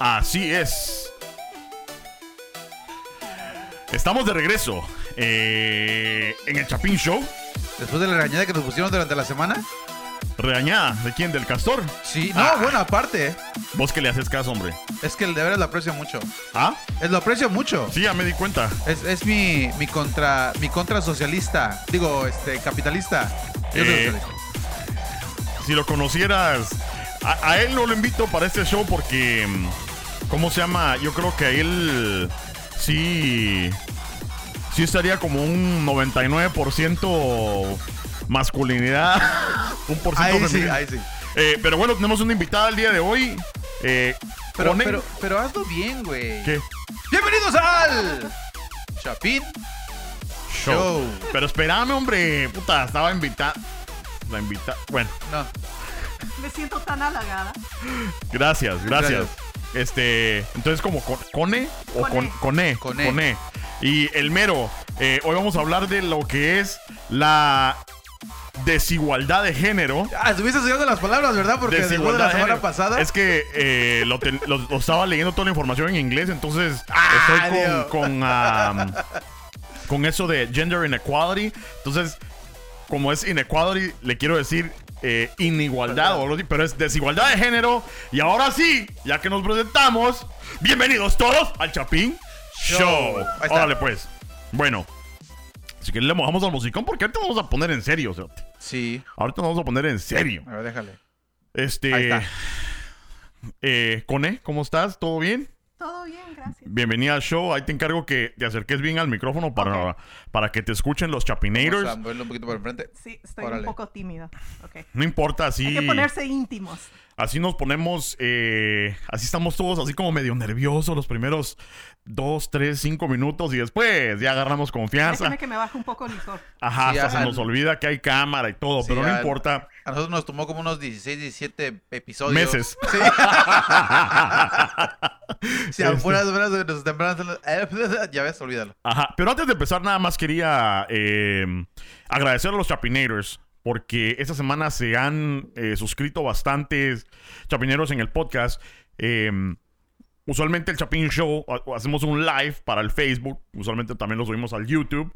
Así es. Estamos de regreso eh, en el Chapín Show. Después de la regañada que nos pusieron durante la semana. Regañada. ¿De quién? ¿Del castor? Sí, no, Ah. bueno, aparte, Vos que le haces caso, hombre. es que de veras lo aprecio mucho. ¿Ah? Es, lo aprecio mucho. Sí, ya me di cuenta. Es, es mi, mi contra mi contra socialista. Digo, este, capitalista. Yo Eh. Si lo conocieras, a, a él no lo invito para este show porque, mm, ¿cómo se llama? Yo creo que a él sí, sí estaría como un 99% masculinidad, un por ciento Ahí sí, sí. Eh, pero bueno, tenemos una invitada el día de hoy. Eh, Pero, pero, pero hazlo bien, güey. ¿Qué? Bienvenidos al Chapín Show. Show. Pero espérame, hombre. Puta, estaba invitada. La invita. Bueno, No, Me siento tan halagada. gracias, gracias. Gracias. Este, entonces como con- Cone o con, Cone. Cone, Cone. Y el mero, eh, hoy vamos a hablar de lo que es la desigualdad de género. Ah, estuviste estudiando las palabras, ¿verdad? Porque después de la semana pasada. Es que eh, lo, ten- lo- lo estaba leyendo toda la información en inglés, entonces Ah, estoy Dios. con, con, am, con eso de gender inequality. Entonces, como es inequality, le quiero decir eh, inigualdad, pero es desigualdad de género. Y ahora sí, ya que nos presentamos, bienvenidos todos al Chapín Show. Órale, pues. Bueno, si que le mojamos al musicón, porque ahorita nos vamos a poner en serio. cerote. Sí. Ahorita nos vamos a poner en serio. A ver, déjale. Este. Ahí está. Eh, Cone, ¿cómo estás? ¿Todo bien? Gracias. Bienvenida al show. Ahí te encargo que te acerques bien al micrófono para, para que te escuchen los Vamos a Chapinators. un poquito por enfrente. Sí, estoy Órale. un poco tímida. No importa, así, Hay que ponerse íntimos. así nos ponemos, eh, así estamos todos así como medio nerviosos los primeros dos, tres, cinco minutos y después ya agarramos confianza. Déjame que me baje un poco el licor. Ajá, Sí, hasta se nos olvida que hay cámara y todo, Sí, pero no al- importa. A nosotros nos tomó como unos 16, 17 episodios. Meses. Sí. si afuera de nos tempranas. Ya ves, olvídalo. Ajá, pero antes de empezar nada más quería eh, agradecer a los Chapinators porque esta semana se han eh, suscrito bastantes chapineros en el podcast. Eh, usualmente el Chapin Show ha- hacemos un live para el Facebook, usualmente también lo subimos al YouTube,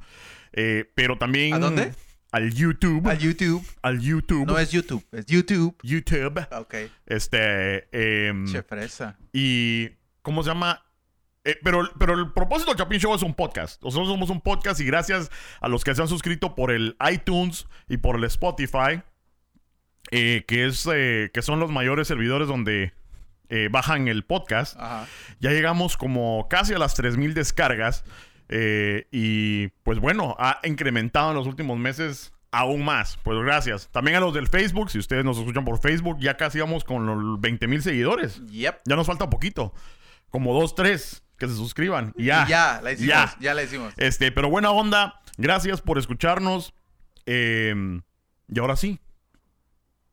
eh, pero también ¿A dónde? al YouTube, Al YouTube. al YouTube, No es YouTube, es YouTube. YouTube, Ok. este, Che fresa. y ¿cómo se llama? Eh, pero, pero el propósito del Chapin Show es un podcast. Nosotros somos un podcast y gracias a los que se han suscrito por el iTunes y por el Spotify, eh, que, es, eh, que son los mayores servidores donde eh, bajan el podcast, Ajá. ya llegamos como casi a las 3.000 descargas. eh, y pues bueno, ha incrementado en los últimos meses aún más. Pues gracias. También a los del Facebook, si ustedes nos escuchan por Facebook, ya casi vamos con los 20.000 seguidores. Yep. Ya nos falta poquito. Como dos, tres que se suscriban. Y ya. Y ya, la hicimos. Ya. Ya, la hicimos. Este, pero buena onda. Gracias por escucharnos. Eh, y ahora sí.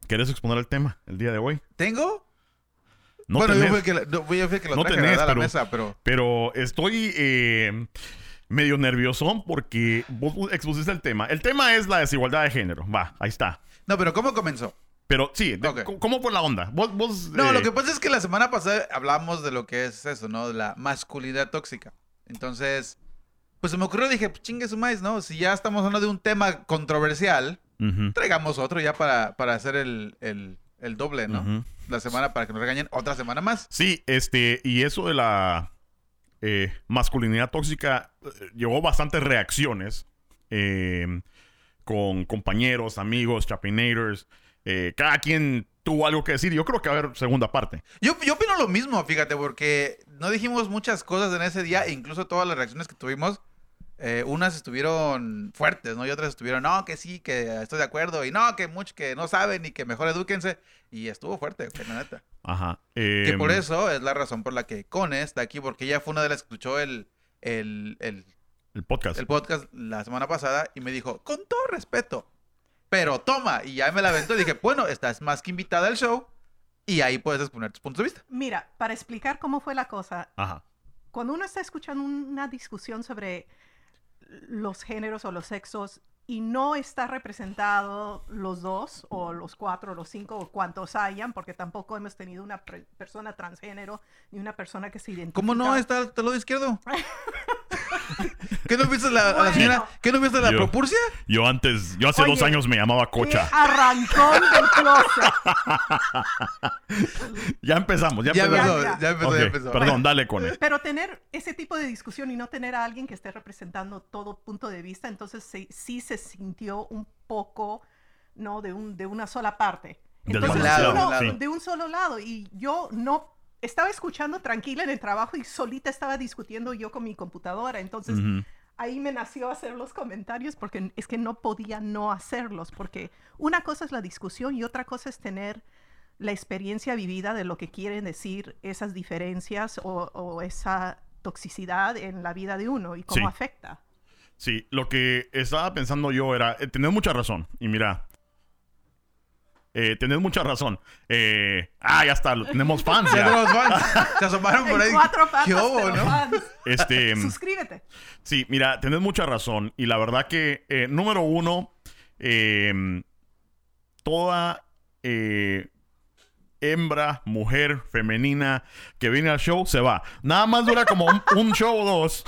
¿Quieres exponer el tema el día de hoy? ¿Tengo? No bueno, tenés, yo fui que, la- yo fui que lo No tenés, a la pero- mesa, pero... pero estoy eh, medio nervioso porque vos expusiste el tema. El tema es la desigualdad de género. Va, ahí está. No, pero ¿cómo comenzó? Pero sí, de-. ¿cómo- ¿cómo fue la onda? Vos, vos, No, eh, lo que pasa es que la semana pasada hablamos de lo que es eso, ¿no? De la masculinidad tóxica. Entonces, pues se me ocurrió, dije, pues chingue su maíz, ¿no? Si ya estamos hablando de un tema controversial, traigamos otro ya para, para hacer el, el, el doble, ¿no? La semana para que nos regañen otra semana más. Sí, este, y eso de la eh, masculinidad tóxica eh, llevó bastantes reacciones eh, con compañeros, amigos, chapinators. eh, cada quien tuvo algo que decir. Yo creo que va a haber segunda parte. Yo, yo opino lo mismo, fíjate, porque no dijimos muchas cosas en ese día, e incluso todas las reacciones que tuvimos, eh, unas estuvieron fuertes, ¿no? Y otras estuvieron, no, que sí, que estoy de acuerdo, y no, que muchos que no saben y que mejor edúquense. Y estuvo fuerte, güey, la neta. Ajá. Que em, por eso es la razón por la que Cone está aquí, porque ella fue una de las que escuchó el, el, el, El podcast. el podcast la semana pasada y me dijo, con todo respeto, pero toma, y ya me la aventó y dije, bueno, estás más que invitada al show y ahí puedes exponer tus puntos de vista. Mira, para explicar cómo fue la cosa, Ajá. cuando uno está escuchando una discusión sobre los géneros o los sexos, y no está representado los dos o los cuatro o los cinco o cuantos hayan, porque tampoco hemos tenido una persona transgénero ni una persona que se identifica. ¿Cómo no? Está al lado izquierdo. ¿Qué no viste la, a la Bueno. señora? ¿Qué no viste la Yo- propurcia? Yo antes, yo hace Oye, dos años me llamaba ¡Qué Cocha. arrancón del closet! Ya empezamos, ya Ya empezamos. empezó, ya. ya empezó, ya empezó. Perdón, dale con él. Pero tener ese tipo de discusión y no tener a alguien que esté representando todo punto de vista, entonces sí, sí se sintió un poco, ¿no? De, un, de una sola parte. Entonces, lado, uno- del lado. de un solo lado. Y yo no estaba escuchando tranquila en el trabajo y solita estaba discutiendo yo con mi computadora. Entonces, ahí me nació hacer los comentarios porque es que no podía no hacerlos, porque una cosa es la discusión y otra cosa es tener la experiencia vivida de lo que quieren decir esas diferencias o, o esa toxicidad en la vida de uno y cómo Sí. afecta. Sí, lo que estaba pensando yo era, eh, tenés mucha razón. Y mira, eh, tenés mucha razón. Eh, ah, ya está, lo- tenemos fans Ya tenemos fans. Se asomaron por ahí. cuatro patas, ¿Qué hubo, no? fans. Este, Suscríbete. sí, mira, tenés mucha razón. Y la verdad que, eh, número uno, eh, toda eh, hembra, mujer, femenina que viene al show se va. Nada más dura como un, un show o dos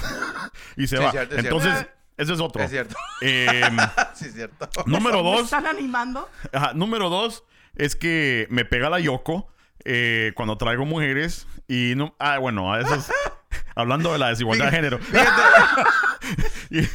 y se Sí, va. es cierto, es Entonces, cierto. ese es otro. Es cierto. Em, sí, es cierto. número ¿Me dos. están animando? Ajá, número dos es que me pega la Yoko eh, cuando traigo mujeres y no... Ah, bueno, a eso es- hablando de la desigualdad de género. Fíjate, Y,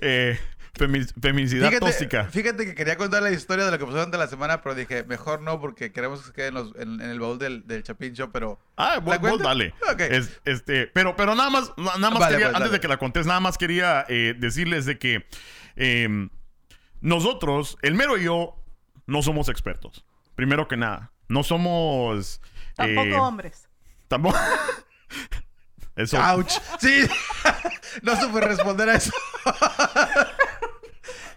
eh, femi- feminicidad fíjate, tóxica. fíjate que quería contar la historia de lo que pasó durante la semana, pero dije, mejor no, porque queremos que se quede en, los- en- en el baúl del, del Chapin Show, pero... Ah, vos, ¿La vos cuento? dale. Ok. Es- este, pero, pero nada más, na- nada más Vale, quería, pues, antes dale. de que la contés, nada más quería eh, decirles de que eh, nosotros, el mero y yo, no somos expertos. Primero que nada. No somos... Tampoco eh, hombres. Tampoco... Eso... ¡Auch! Sí, no supe responder a eso.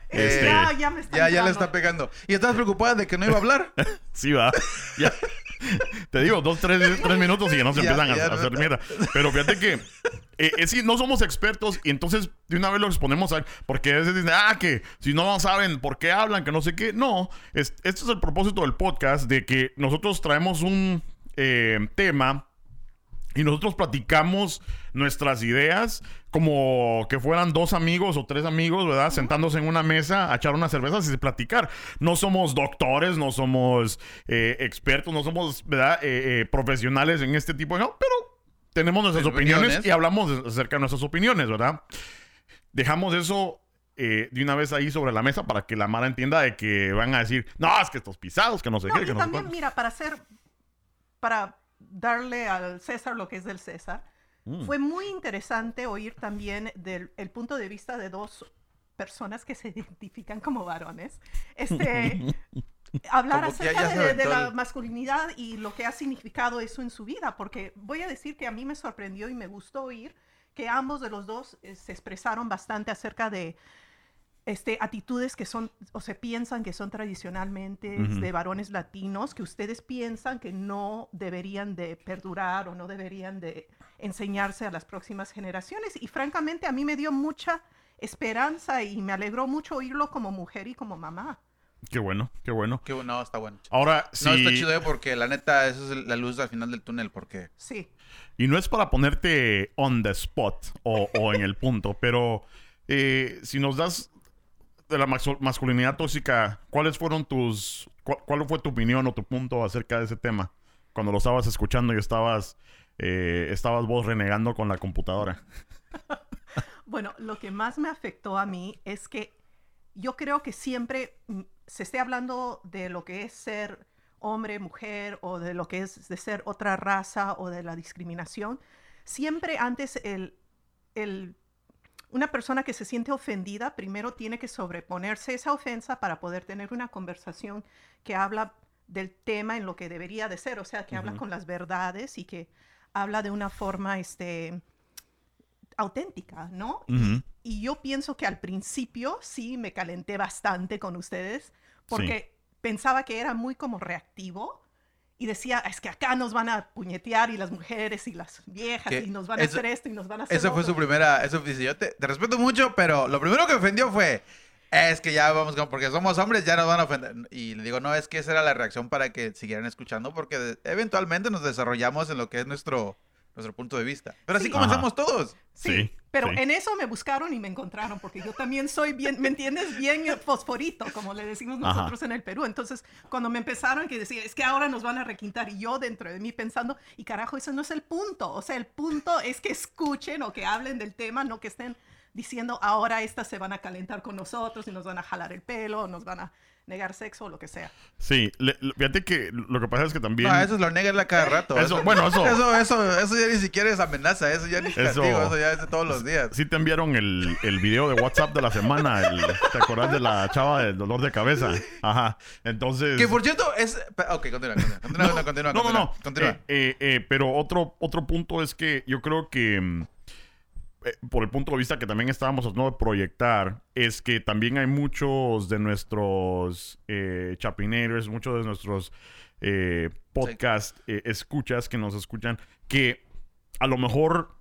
Este- ya, ya me está ya, ya le está pegando. ¿Y estás preocupada de que no iba a hablar? Sí, va. Ya. Te digo, dos, tres, tres minutos y ya no se Ya, empiezan a- ya a, no hacer está. mierda. Pero fíjate que eh, es que no somos expertos y entonces de una vez lo exponemos a porque a veces dicen, ah, que si no saben por qué hablan, que no sé qué. No, es, este es el propósito del podcast de que nosotros traemos un eh, tema y nosotros platicamos nuestras ideas como que fueran dos amigos o tres amigos, ¿verdad? Sentándose en una mesa a echar unas cervezas y platicar. No somos doctores, no somos eh, expertos, no somos, ¿verdad? Eh, eh, profesionales en este tipo de... No, pero tenemos nuestras Opiniones. opiniones y hablamos acerca de nuestras opiniones, ¿verdad? Dejamos eso eh, de una vez ahí sobre la mesa para que la Mara entienda de que van a decir, no, es que estos pisados, que no sé No, qué, y que no también, cuánto". mira, para hacer, para darle al César lo que es del César, Mm. fue muy interesante oír también del el punto de vista de dos personas que se identifican como varones. Este, hablar Como acerca de, la masculinidad y lo que ha significado eso en su vida, porque voy a decir que a mí me sorprendió y me gustó oír que ambos de los dos eh, se expresaron bastante acerca de este, actitudes que son o se piensan que son tradicionalmente de varones latinos, que ustedes piensan que no deberían de perdurar o no deberían de enseñarse a las próximas generaciones. Y francamente a mí me dio mucha esperanza y me alegró mucho oírlo como mujer y como mamá. Qué bueno, qué bueno. Que no, está bueno. Ahora, si... No, está chido, eh, porque la neta, esa es la luz al final del túnel, porque... Sí. Y no es para ponerte on the spot o, o en el punto, pero eh, si nos das de la mas- masculinidad tóxica, ¿cuáles fueron tus... cu- ¿Cuál fue tu opinión o tu punto acerca de ese tema? Cuando lo estabas escuchando y estabas... eh, estabas vos renegando con la computadora. Bueno, lo que más me afectó a mí es que yo creo que siempre mm, se esté hablando de lo que es ser hombre, mujer, o de lo que es de ser otra raza o de la discriminación. Siempre antes el, el- una persona que se siente ofendida primero tiene que sobreponerse a esa ofensa para poder tener una conversación que habla del tema en lo que debería de ser, o sea, que habla con las verdades y que habla de una forma, este, auténtica, ¿no? Y yo pienso que al principio sí me calenté bastante con ustedes porque pensaba que era muy como reactivo y decía, es que acá nos van a puñetear y las mujeres y las viejas Que y nos van a eso- hacer esto y nos van a hacer Esa lo fue su otro". primera... Eso dice, yo te, te respeto mucho, pero lo primero que ofendió fue... es que ya vamos, con- porque somos hombres, ya nos van a ofender. Y le digo, no, es que esa era la reacción para que siguieran escuchando, porque eventualmente nos desarrollamos en lo que es nuestro, nuestro punto de vista. Pero así Sí. comenzamos todos. Sí, Sí, pero sí. en eso me buscaron y me encontraron, porque yo también soy bien, ¿me entiendes? Bien fosforito, como le decimos Ajá. nosotros en el Perú. Entonces, cuando me empezaron que decir, es que ahora nos van a requintar, y yo dentro de mí pensando, y carajo, eso no es el punto. O sea, el punto es que escuchen o que hablen del tema, no que estén diciendo, ahora estas se van a calentar con nosotros y nos van a jalar el pelo, o nos van a negar sexo o lo que sea. Sí, le- le- fíjate que lo que pasa es que también... No, eso es lo negra cada rato. Eso, bueno, eso- Eso, eso, eso ya ni siquiera es amenaza, eso ya ni es Eso- castigo, eso ya es de todos los días. Sí te enviaron el, el video de WhatsApp de la semana. el- ¿Te acordás de la chava del dolor de cabeza? Aja. Entonces... Que por cierto, es. Ok, continúa, continúa, continúa, continúa, No, no, continúa, no. continúa. Eh, eh, eh, pero otro, otro punto es que yo creo que, mm, por el punto de vista que también estábamos tratando de proyectar, es que también hay muchos de nuestros eh, chapinators, muchos de nuestros eh, podcast eh, escuchas que nos escuchan, que a lo mejor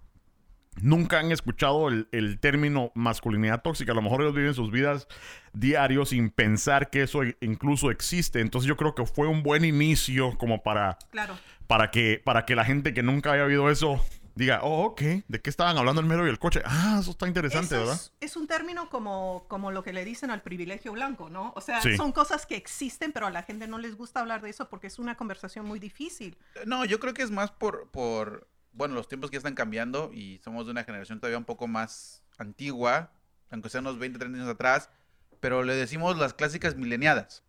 nunca han escuchado el, el término masculinidad tóxica. A lo mejor ellos viven sus vidas diarios sin pensar que eso incluso existe. Entonces yo creo que fue un buen inicio como para Claro. para que, para que la gente que nunca haya oído eso diga, oh, ok, ¿de qué estaban hablando el mero y el coche? Ah, eso está interesante, Eso ¿verdad? Es, es un término como, como lo que le dicen al privilegio blanco, ¿no? O sea, Sí. son cosas que existen, pero a la gente no les gusta hablar de eso porque es una conversación muy difícil. No, yo creo que es más por, por. Bueno, los tiempos que están cambiando y somos de una generación todavía un poco más antigua, aunque sean unos 20, 30 años atrás, pero le decimos las clásicas mileniadas.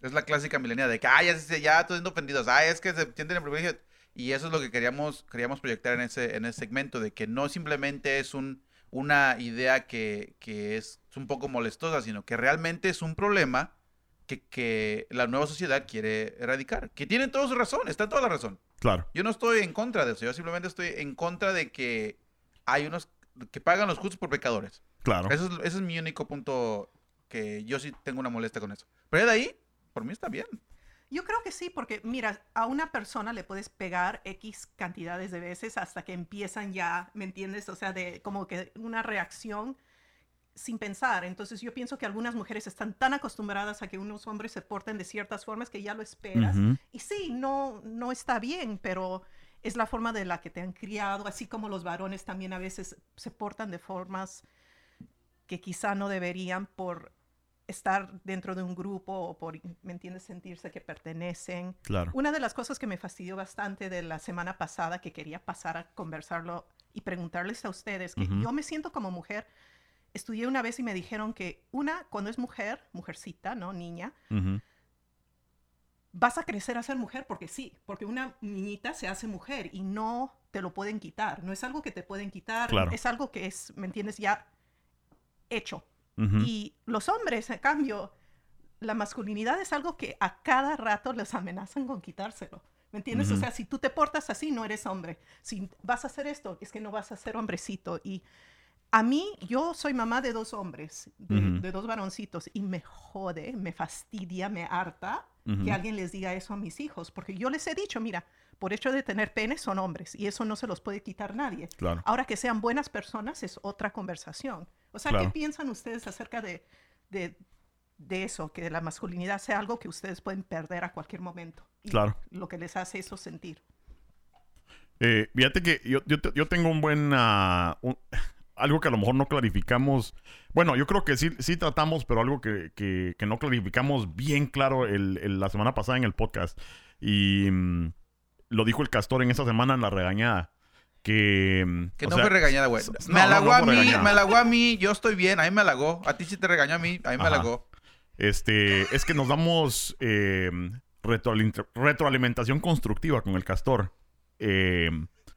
Es la clásica mileniada de que, ay, ya, se- ya todos siendo ofendidos, ay, es que se sienten en privilegio. Y eso es lo que queríamos, queríamos proyectar en ese, en ese segmento, de que no simplemente es un, una idea que, que es un poco molestosa, sino que realmente es un problema que, que la nueva sociedad quiere erradicar. Que tienen toda su razón, está toda la razón. Claro, Yo no estoy en contra de eso, yo simplemente estoy en contra de que hay unos que pagan los justos por pecadores. claro. Eso es, ese es mi único punto que yo sí tengo una molestia con eso. Pero de ahí, por mí está bien. Yo creo que sí, porque mira, a una persona le puedes pegar X cantidades de veces hasta que empiezan ya, ¿me entiendes? O sea, de como que una reacción sin pensar. Entonces yo pienso que algunas mujeres están tan acostumbradas a que unos hombres se porten de ciertas formas que ya lo esperas. Y sí, no, no está bien, pero es la forma de la que te han criado, así como los varones también a veces se portan de formas que quizá no deberían por estar dentro de un grupo o por, ¿me entiendes?, sentirse que pertenecen. Claro. Una de las cosas que me fastidió bastante de la semana pasada, que quería pasar a conversarlo y preguntarles a ustedes, que yo me siento como mujer, estudié una vez y me dijeron que una, cuando es mujer, mujercita, ¿no? Niña, vas a crecer a ser mujer porque sí, porque una niñita se hace mujer y no te lo pueden quitar, no es algo que te pueden quitar, Claro. es algo que es, ¿me entiendes? Ya hecho. Y los hombres, en cambio, la masculinidad es algo que a cada rato les amenazan con quitárselo. ¿Me entiendes? O Ujú. sea, si tú te portas así, no eres hombre. Si vas a hacer esto, es que no vas a ser hombrecito. Y a mí, yo soy mamá de dos hombres, de, dos varoncitos, y me jode, me fastidia, me harta que alguien les diga eso a mis hijos, porque yo les he dicho, mira, por hecho de tener pene son hombres y eso no se los puede quitar nadie. Claro. Ahora que sean buenas personas es otra conversación. O sea, Claro. ¿qué piensan ustedes acerca de, de, de eso? Que la masculinidad sea algo que ustedes pueden perder a cualquier momento. Y Claro. Lo que les hace eso sentir. Eh, fíjate que yo, yo, yo tengo un buen... un- algo que a lo mejor no clarificamos. Bueno, yo creo que sí, sí tratamos, pero algo que, que- que no clarificamos bien claro el- el- la semana pasada en el podcast. Y mm, lo dijo el castor en esa semana en la regañada. Que... mm, Que no sea, fue regañada, güey. Me no, halagó no a mí, regañada. me halagó a mí, yo estoy bien, a mí me halagó. A ti sí te regañó a mí, a mí me halagó. Este, es que nos damos eh, retroalin- retroalimentación constructiva con el castor. Eh,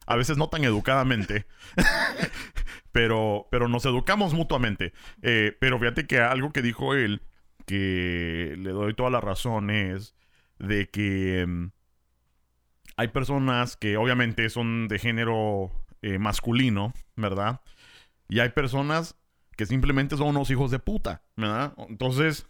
a veces no tan educadamente, pero, pero nos educamos mutuamente. Eh, pero fíjate que algo que dijo él, que le doy toda la razón, es de que mm, hay personas que obviamente son de género eh, masculino, ¿verdad? Y hay personas que simplemente son unos hijos de puta, ¿verdad? Entonces,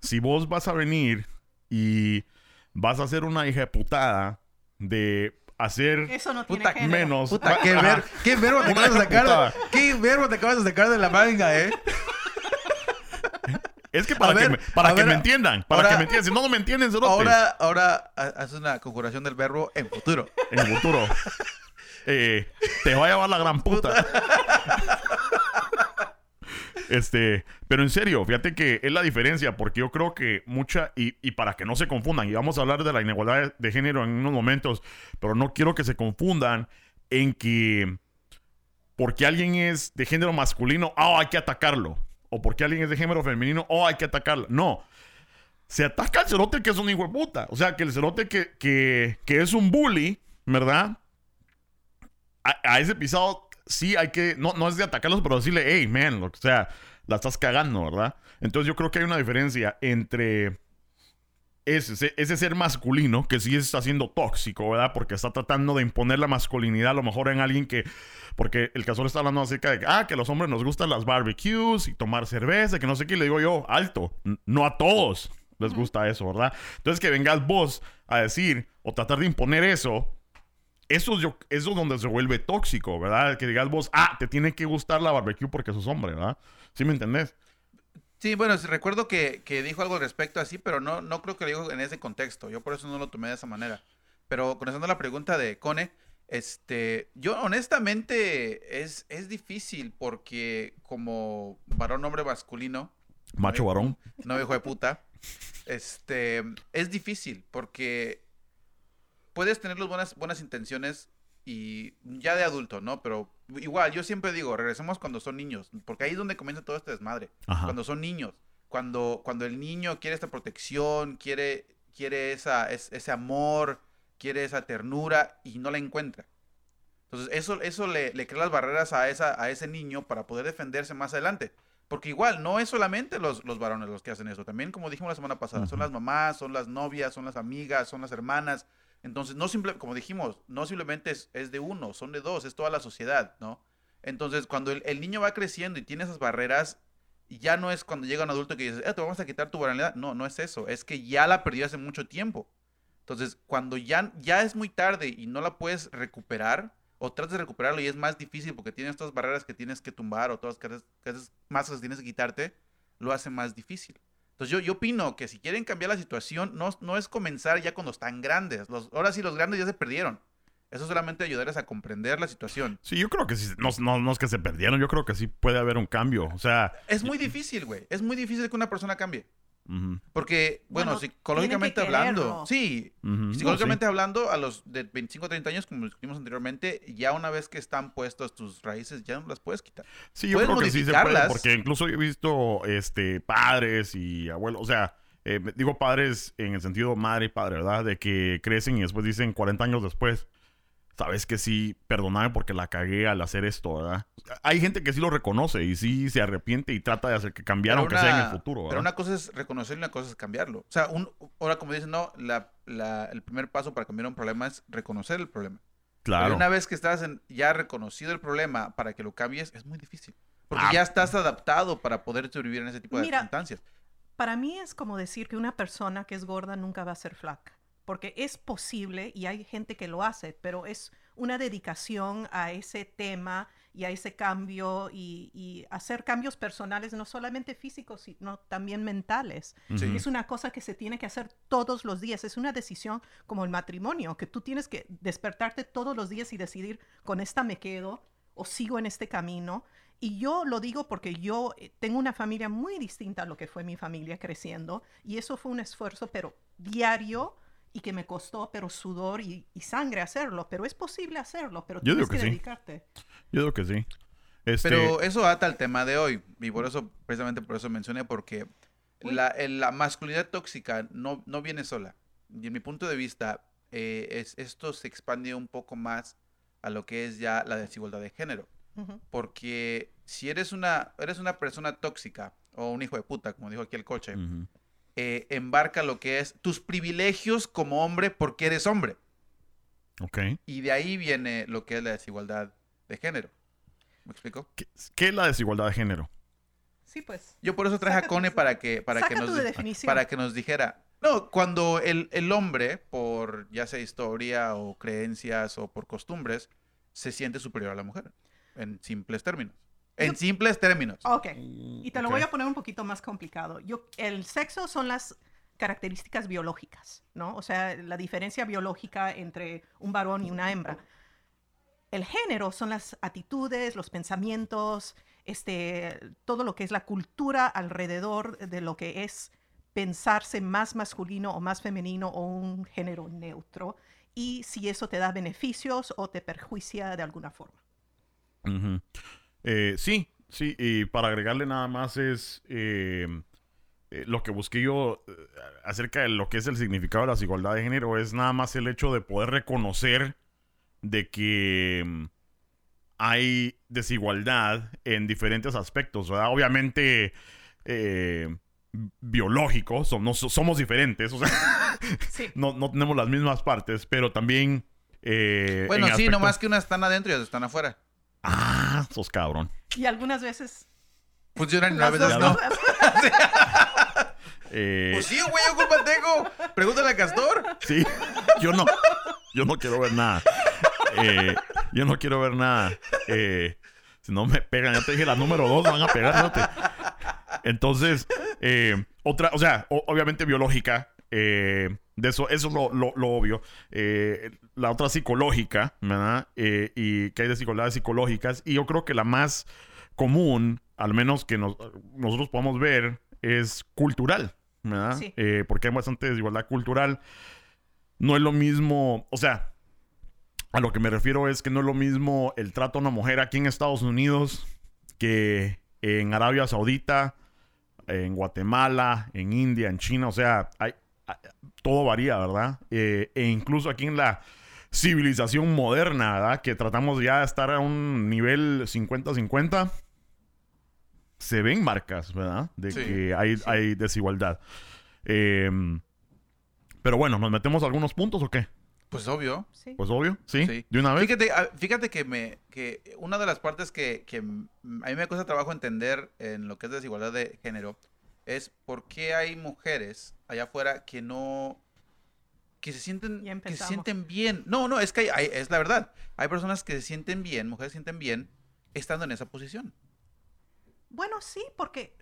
si vos vas a venir y vas a hacer una hija de putada de hacer Eso no tiene Puta, menos... Puta, qué, ver- qué verbo te acabas de sacar. ¿Qué verbo te acabas de sacar de la manga, eh? Es que para, ver, que, me, para que ver, me entiendan, para ahora- que me entiendan. Si no, no me entienden, cerotes. Ahora, ahora ha- hace una conjuración del verbo en futuro. En futuro. eh, te va a llevar la gran puta. Este, pero en serio, fíjate que es la diferencia, porque yo creo que mucha, y, y para que no se confundan, y vamos a hablar de la inigualdad de género en unos momentos, pero no quiero que se confundan en que porque alguien es de género masculino, oh, hay que atacarlo. O porque alguien es de género femenino, oh, hay que atacarlo. No. Se ataca al cerote que es un hijo de puta. O sea, que el cerote que, que, que es un bully, ¿verdad? A, a ese pisado sí hay que, no, no es de atacarlos, pero decirle, hey, man, que sea, la estás cagando, ¿verdad? Entonces yo creo que hay una diferencia entre ese, ese ser masculino que sí está siendo tóxico, ¿verdad? Porque está tratando de imponer la masculinidad a lo mejor en alguien que... Porque el casor está hablando acerca de que, ah, que a los hombres nos gustan las barbecues y tomar cerveza, que no sé qué. Y le digo yo, alto, no a todos les gusta eso, ¿verdad? Entonces que vengas vos a decir o tratar de imponer eso, eso es, yo, eso es donde se vuelve tóxico, ¿verdad? Que digas vos, ah, te tiene que gustar la barbecue porque sos hombre, ¿verdad? ¿Sí me entendés? Sí, bueno, recuerdo que, que dijo algo al respecto así, pero no, no creo que lo dijo en ese contexto. Yo por eso no lo tomé de esa manera. Pero contestando la pregunta de Cone, este, yo honestamente es, es difícil porque como varón hombre masculino, Macho ¿no? varón. no hijo de puta, este, es difícil porque puedes tener las buenas, buenas intenciones y ya de adulto, ¿no? Pero igual, yo siempre digo, regresemos cuando son niños, porque ahí es donde comienza todo este desmadre Ajá. cuando son niños. Cuando, cuando el niño quiere esta protección, quiere, quiere esa, es- ese amor, quiere esa ternura y no la encuentra. Entonces, eso, eso le, le crea las barreras a, esa, a ese niño para poder defenderse más adelante. Porque igual, no es solamente los, los varones los que hacen eso. También, como dijimos la semana pasada, son las mamás, son las novias, son las amigas, son las hermanas. Entonces, no simple, como dijimos, no simplemente es, de uno, son de dos, es toda la sociedad, ¿no? Entonces, cuando el, el niño va creciendo y tiene esas barreras, ya no es cuando llega un adulto que dice, eh, te vamos a quitar tu barbaridad. No, no es eso. Es que ya la perdió hace mucho tiempo. Entonces, cuando ya, ya es muy tarde y no la puedes recuperar, o tratas de recuperarlo y es más difícil porque tienes estas barreras que tienes que tumbar o todas esas masas que tienes que quitarte, lo hace más difícil. Entonces, yo, yo opino que si quieren cambiar la situación, no, no es comenzar ya cuando están grandes. Los, ahora sí, los grandes ya se perdieron. Eso solamente ayudarles a comprender la situación. Sí, yo creo que sí. No, no, no es que se perdieron, yo creo que sí puede haber un cambio. O sea, Es muy difícil, güey. Es muy difícil que una persona cambie. Porque, bueno, Bueno, psicológicamente hablando, quererlo. sí, ujú. No, psicológicamente hablando, a los de 25 o 30 años, como discutimos anteriormente, ya una vez que están puestas tus raíces, ya no las puedes quitar. Sí, yo Puedes creo que sí se puede, porque incluso yo he visto este, padres y abuelos, o sea, eh, digo padres en el sentido madre y padre, ¿verdad? De que crecen y después dicen 40 años después, sabes que sí, perdóname porque la cagué al hacer esto, ¿verdad? Hay gente que sí lo reconoce y sí se arrepiente y trata de hacer que cambiara, aunque Pero sea en el futuro, Pero ¿verdad? una cosa es reconocerlo y una cosa es cambiarlo. O sea, un, ahora como dicen, no, la, la- el primer paso para cambiar un problema es reconocer el problema. Pero Claro. una vez que estás en- ya reconocido el problema para que lo cambies, es muy difícil. Porque Ah. ya estás adaptado para poder sobrevivir en ese tipo de Mira, circunstancias. Para mí es como decir que una persona que es gorda nunca va a ser flaca, porque es posible y hay gente que lo hace, pero es una dedicación a ese tema y a ese cambio y, y hacer cambios personales, no solamente físicos, sino también mentales. Sí. Es una cosa que se tiene que hacer todos los días, es una decisión como el matrimonio, que tú tienes que despertarte todos los días y decidir, con esta me quedo o sigo en este camino. Y yo lo digo porque yo eh, tengo una familia muy distinta a lo que fue mi familia creciendo y eso fue un esfuerzo, pero diario y que me costó, pero sudor y, y sangre hacerlo, pero es posible hacerlo, pero Yo digo tienes que que, sí. dedicarte. Yo digo que sí. Este, Pero eso ata al tema de hoy. Y por eso, precisamente por eso mencioné, porque la, la masculinidad tóxica no, no viene sola. Y en mi punto de vista, eh, es, esto se expande un poco más a lo que es ya la desigualdad de género. Porque si eres una, eres una persona tóxica o un hijo de puta, como dijo aquí el coche. Eh, embarca lo que es tus privilegios como hombre porque eres hombre. Ok. Y de ahí viene lo que es la desigualdad de género. ¿Me explico? ¿Qué, qué es la desigualdad de género? Sí, pues. Yo por eso traje Saca a Cone tu- para que, para que nos para que nos dijera. No, cuando el, el hombre, por ya sea historia o creencias o por costumbres, se siente superior a la mujer, en simples términos. En simples términos. Ok. Y te lo ok. voy a poner un poquito más complicado. Yo, el sexo son las características biológicas, ¿no? O sea, la diferencia biológica entre un varón y una hembra. El género son las actitudes, los pensamientos, este, todo lo que es la cultura alrededor de lo que es pensarse más masculino o más femenino o un género neutro y si eso te da beneficios o te perjuicia de alguna forma. Ujú. Eh, sí, sí, y para agregarle nada más es eh, eh, lo que busqué yo eh, acerca de lo que es el significado de la desigualdad de género es nada más el hecho de poder reconocer de que mm, hay desigualdad en diferentes aspectos, ¿verdad? Obviamente eh, biológicos, so- no- so- somos diferentes, o sea, Sí. no, no tenemos las mismas partes, pero también... eh, Bueno, en sí, aspecto- nomás que unas están adentro y otras están afuera. Ah, sos cabrón. Y algunas veces... Funcionan y veces dos no. cosas. Eh, Pues sí, güey, yo culpa tengo. Pregúntale a Castor. Sí, yo no, yo no quiero ver nada. Eh, yo no quiero ver nada. Eh, si no me pegan, ya te dije, la número dos van a pegarte. Entonces, eh, otra, o sea, o- obviamente biológica. Eh, de eso, eso es lo, lo- lo obvio. Eh, la otra psicológica, ¿verdad? Eh, y que hay desigualdades psicológicas. Y yo creo que la más común, al menos que nos- nosotros podamos ver, es cultural, ¿verdad? Sí. Porque hay bastante desigualdad cultural. No es lo mismo, o sea, a lo que me refiero es que no es lo mismo el trato a una mujer aquí en Estados Unidos que en Arabia Saudita, en Guatemala, en India, en China, o sea, hay- todo varía, ¿verdad? Eh, e incluso aquí en la civilización moderna, ¿verdad? Que tratamos ya de estar a un nivel 50-50, se ven marcas, ¿verdad? De Sí. que hay, hay desigualdad. Em, pero bueno, ¿nos metemos a algunos puntos o qué? Pues obvio. Sí. Pues obvio, ¿sí? Sí. ¿De una vez? Fíjate, fíjate que me que una de las partes que, que a mí me cuesta trabajo entender en lo que es desigualdad de género es por qué hay mujeres allá afuera que no que se sienten que se sienten bien. No, no, es que hay- hay- es la verdad. Hay personas que se sienten bien, mujeres se sienten bien estando en esa posición. Bueno, sí, porque,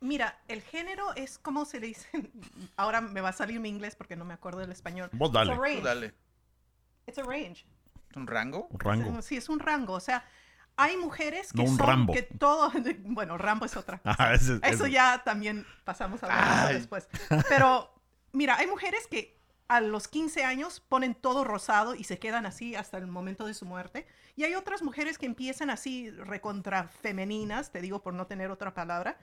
mira, el género es como se le dice, ahora me va a salir mi inglés porque no me acuerdo del español. Vos dale. It's a range. Tú dale. It's a range. ¿Un rango? Un rango. Sí, es un rango. O sea, hay mujeres que No un son, Rambo. que todo, bueno, Rambo es otra cosa. Ah, Eso ya también pasamos a hablar Ay. después. Pero, mira, hay mujeres que a los 15 años ponen todo rosado y se quedan así hasta el momento de su muerte. Y hay otras mujeres que empiezan así recontra femeninas, te digo por no tener otra palabra,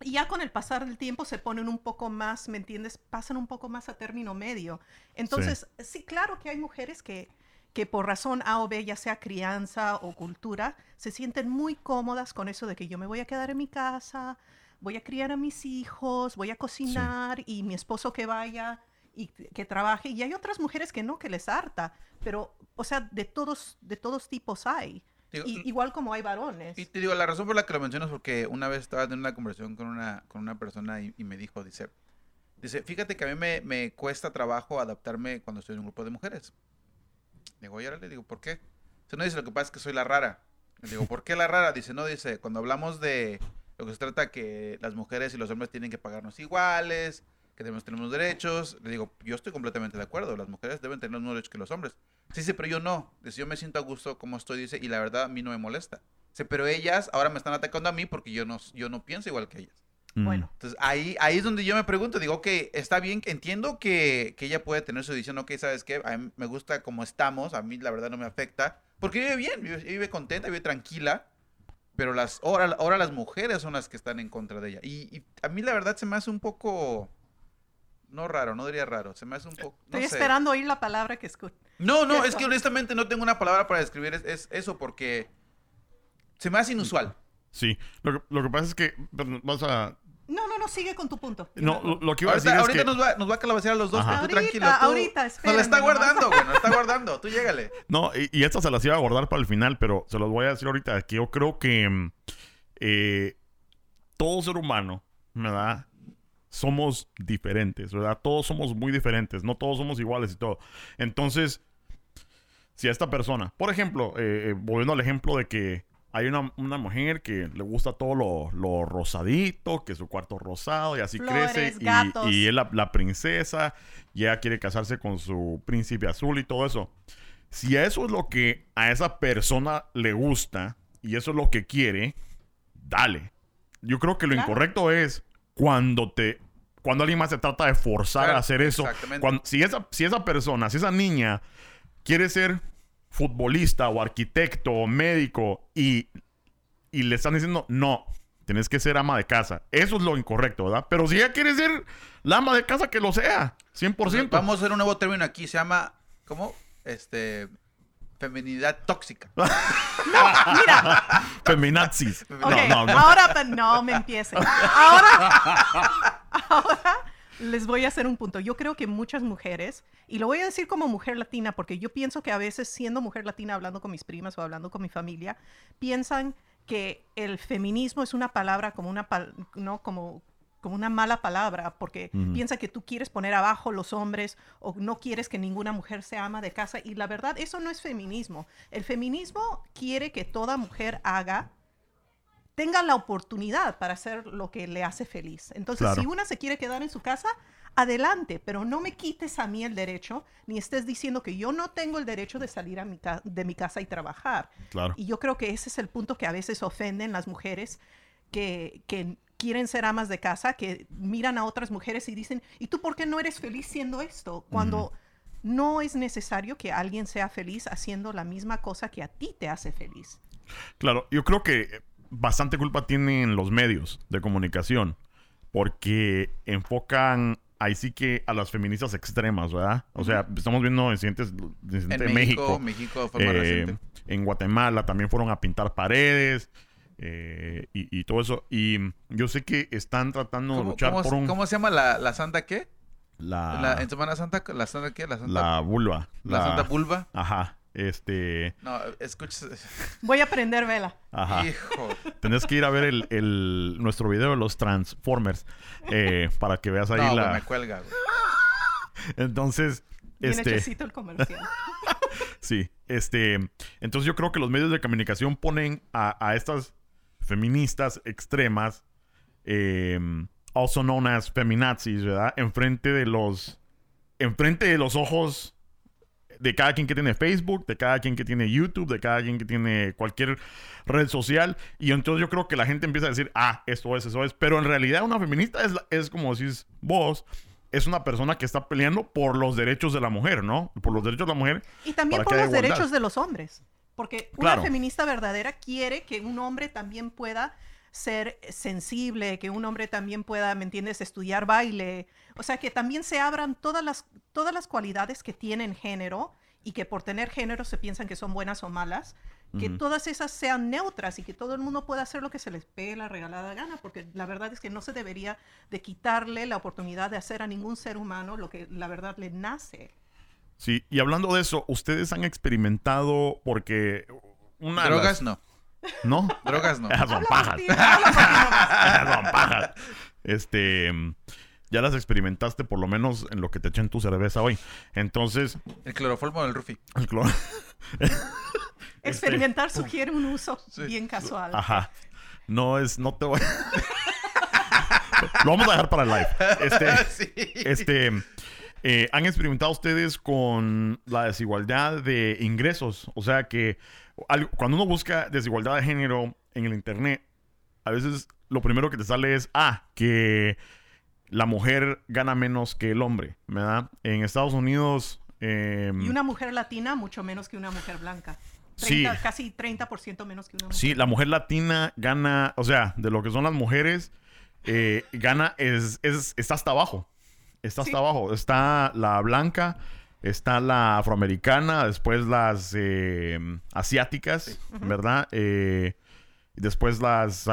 y ya con el pasar del tiempo se ponen un poco más, ¿me entiendes? Pasan un poco más a término medio. Entonces, sí, claro que hay mujeres que, que por razón A o B, ya sea crianza o cultura, se sienten muy cómodas con eso de que yo me voy a quedar en mi casa, voy a criar a mis hijos, voy a cocinar y mi esposo que vaya y que trabaje. Y hay otras mujeres que no, que les harta, pero, o sea, de todos, de todos tipos hay. Digo, Y- igual como hay varones. Y te digo, la razón por la que lo menciono es porque una vez estaba teniendo una conversación con una, con una persona y, y me dijo, dice, dice, fíjate que a mí me, me cuesta trabajo adaptarme cuando estoy en un grupo de mujeres. Digo, oye, le digo, ¿por qué? Dice, no, dice, lo que pasa es que soy la rara. Le digo, ¿por qué la rara? Dice, no, dice, cuando hablamos de lo que se trata que las mujeres y los hombres tienen que pagarnos iguales, que debemos tener derechos, le digo, yo estoy completamente de acuerdo, las mujeres deben tener los mismos derechos que los hombres. Sí, dice, pero yo no. Dice, yo me siento a gusto como estoy, dice, y la verdad a mí no me molesta. Dice, pero ellas ahora me están atacando a mí porque yo no, yo no pienso igual que ellas. Bueno, Entonces ahí, ahí es donde yo me pregunto, digo, ok, está bien, que entiendo que, que ella puede tener su decisión, ok, ¿sabes qué? A mí me gusta como estamos, a mí la verdad no me afecta, porque vive bien, vive, vive contenta, vive tranquila, pero las, ahora, ahora las mujeres son las que están en contra de ella. Y, y a mí la verdad se me hace un poco, no raro, no diría raro, se me hace un poco, no estoy sé. esperando oír la palabra que escucho. No, no, es que honestamente no tengo una palabra para describir es, es eso, porque se me hace inusual. Sí. Lo que, lo que pasa es que perdón, vas a... No, no, no, sigue con tu punto. No, lo, lo que iba a Ahorita, decir ahorita es que... nos, va, nos va a calabacear a los dos, Ajá. pero tú Ahorita, tranquilo. tú- ahorita, Nos la está guardando, güey, nos está guardando. Tú llégale. No, y, y estas se las iba a guardar para el final, pero se los voy a decir ahorita. Que yo creo que mm, eh, todo ser humano, ¿verdad? Somos diferentes, ¿verdad? Todos somos muy diferentes, no todos somos iguales y todo. Entonces, si a esta persona, por ejemplo, eh, eh, volviendo al ejemplo de que hay una, una mujer que le gusta todo lo, lo rosadito, que su cuarto rosado y así Flores, crece. y- gatos. Y, es la, la princesa y ella quiere casarse con su príncipe azul y todo eso. Si eso es lo que a esa persona le gusta y eso es lo que quiere, dale. Yo creo que lo Claro. incorrecto es cuando te cuando alguien más se trata de forzar Claro, a hacer eso. exactamente. Cuando- si, esa, si esa persona, si esa niña quiere ser futbolista o arquitecto o médico y, y le están diciendo, no, tienes que ser ama de casa. Eso es lo incorrecto, ¿verdad? Pero si ella quiere ser la ama de casa, que lo sea, 100%. Vamos a hacer un nuevo término aquí, se llama, ¿cómo? Este, feminidad tóxica. Mira, Feminazis. No, no, no. ahora no me empiecen. Ahora, ahora les voy a hacer un punto. Yo creo que muchas mujeres, y lo voy a decir como mujer latina, porque yo pienso que a veces siendo mujer latina, hablando con mis primas o hablando con mi familia, piensan que el feminismo es una palabra como una, no, como, como una mala palabra, porque Ujú. piensa que tú quieres poner abajo los hombres o no quieres que ninguna mujer sea ama de casa. Y la verdad, eso no es feminismo. El feminismo quiere que toda mujer haga tenga la oportunidad para hacer lo que le hace feliz. Entonces, Claro. si una se quiere quedar en su casa, adelante, pero no me quites a mí el derecho, ni estés diciendo que yo no tengo el derecho de salir a mi ca- de mi casa y trabajar. Claro. Y yo creo que ese es el punto que a veces ofenden las mujeres que, que quieren ser amas de casa, que miran a otras mujeres y dicen, ¿y tú por qué no eres feliz siendo esto? Cuando no es necesario que alguien sea feliz haciendo la misma cosa que a ti te hace feliz. Claro, yo creo que bastante culpa tienen los medios de comunicación porque enfocan ahí sí que a las feministas extremas, ¿verdad? O sea, estamos viendo incidentes, incidentes En de México, México, México fue más eh, reciente. en Guatemala también fueron a pintar paredes eh, y, y todo eso. Y yo sé que están tratando de ¿Cómo, luchar cómo- por un... cómo se llama la, la santa qué? La, La- en Semana Santa, ¿la santa qué? La santa, la vulva. la santa vulva. Ajá. Este... No, escucha. Voy a prender vela. Ajá. Hijo. Tenés que ir a ver el, el- nuestro video de los Transformers eh, para que veas ahí No, la... me cuelga, güey. Entonces, Bien este... hechecito el comercial. Sí, este... Entonces yo creo que los medios de comunicación ponen a, a estas feministas extremas, eh, also known as feminazis, ¿verdad? Enfrente de los... Enfrente de los ojos de cada quien que tiene Facebook, de cada quien que tiene YouTube, de cada quien que tiene cualquier red social. Y entonces yo creo que la gente empieza a decir, ah, esto es, eso es. Pero en realidad una feminista es, es como decís vos, es una persona que está peleando por los derechos de la mujer, ¿no? Por los derechos de la mujer. Y también por los igualdad. derechos de los hombres. Porque Claro. una feminista verdadera quiere que un hombre también pueda ser sensible, que un hombre también pueda, ¿me entiendes?, estudiar baile. O sea, que también se abran todas las, todas las cualidades que tienen género y que por tener género se piensan que son buenas o malas, que todas esas sean neutras y que todo el mundo pueda hacer lo que se les pegue la regalada gana, porque la verdad es que no se debería de quitarle la oportunidad de hacer a ningún ser humano lo que la verdad le nace. Sí, y hablando de eso, ustedes han experimentado porque una Drogas las- no. ¿No? Drogas no. Esas son pajas. Esas son pajas. Este, ya las experimentaste por lo menos en lo que te eché en tu cerveza hoy. Entonces, El cloroformo del Rufi. el cloro... Experimentar sugiere un uso Sí. bien casual. Ajá. No es, no te voy. Lo vamos a dejar para el live. Este, sí. este, eh, ¿han experimentado ustedes con la desigualdad de ingresos? O sea que al- cuando uno busca desigualdad de género en el internet, a veces lo primero que te sale es, ah, que la mujer gana menos que el hombre, ¿verdad? En Estados Unidos... eh, Y una mujer latina mucho menos que una mujer blanca. Sí. 30, Casi 30% menos que una mujer. Sí, la mujer latina gana, o sea, de lo que son las mujeres, eh, gana, es, es- está hasta abajo. Está hasta Sí. abajo. Está la blanca, está la afroamericana, después las eh, asiáticas, ¿verdad? Eh, y después las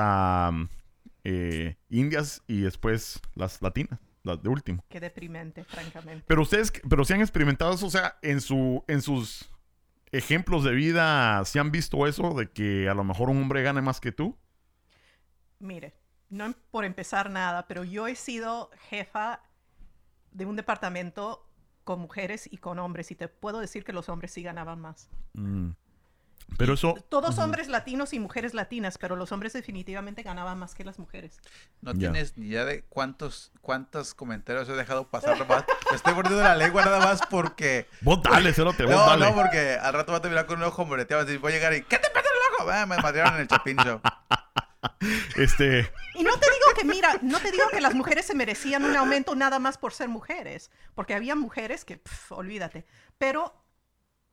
eh, indias y después las latinas, las de último. Qué deprimente, francamente. Pero ustedes, pero si han experimentado eso, o sea, en su, en sus ejemplos de vida, ¿si han visto eso de que a lo mejor un hombre gane más que tú? Mire, no em- por empezar nada, pero yo he sido jefa de un departamento con mujeres y con hombres y te puedo decir que los hombres sí ganaban más. Mm. Pero eso... Todos hombres latinos y mujeres latinas, pero los hombres definitivamente ganaban más que las mujeres. No Ya. tienes ni idea de cuántos, cuántos comentarios he dejado pasar nomás. Me estoy mordiendo la lengua nada más porque... Vos dale, cerote, vos No, dale. no, porque al rato va a terminar con un ojo moreteado. Así voy a llegar y... ¿Qué te pasa en el ojo? Ah, me madrearon en el Chapin Show. Este... Y no te digo que, mira, no te digo que las mujeres se merecían un aumento nada más por ser mujeres, porque había mujeres que, pf, olvídate, pero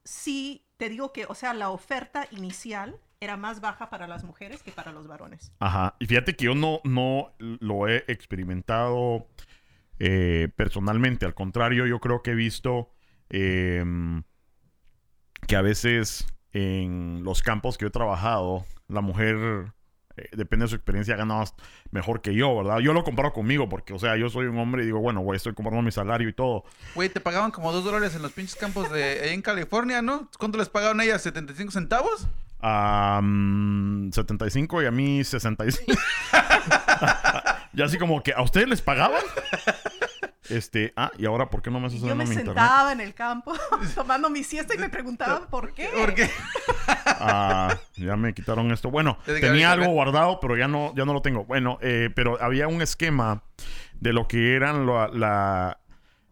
sí te digo que, o sea, la oferta inicial era más baja para las mujeres que para los varones. Ajá. Y fíjate que yo no, no lo he experimentado eh, personalmente. Al contrario, yo creo que he visto em, que a veces en los campos que he trabajado, la mujer, eh, depende de su experiencia, gana más- mejor que yo, ¿verdad? Yo lo comparo conmigo porque, o sea, yo soy un hombre y digo, bueno, güey, estoy comparando mi salario y todo. Güey, te pagaban como dos dólares en los pinches campos de en California, ¿no? ¿Cuánto les pagaban a ellas? ¿75 centavos? A mm, 75 y a mí 65. y así como que, ¿a ustedes les pagaban? Este, ah, y ahora, ¿por qué no me Y yo me mi internet? sentaba en el campo tomando mi siesta y me preguntaban por qué. ¿Por qué? Ah, ya me quitaron esto. Bueno, Desde tenía algo guardado, pero ya no, ya no lo tengo. Bueno, eh, pero había un esquema de lo que eran la, la-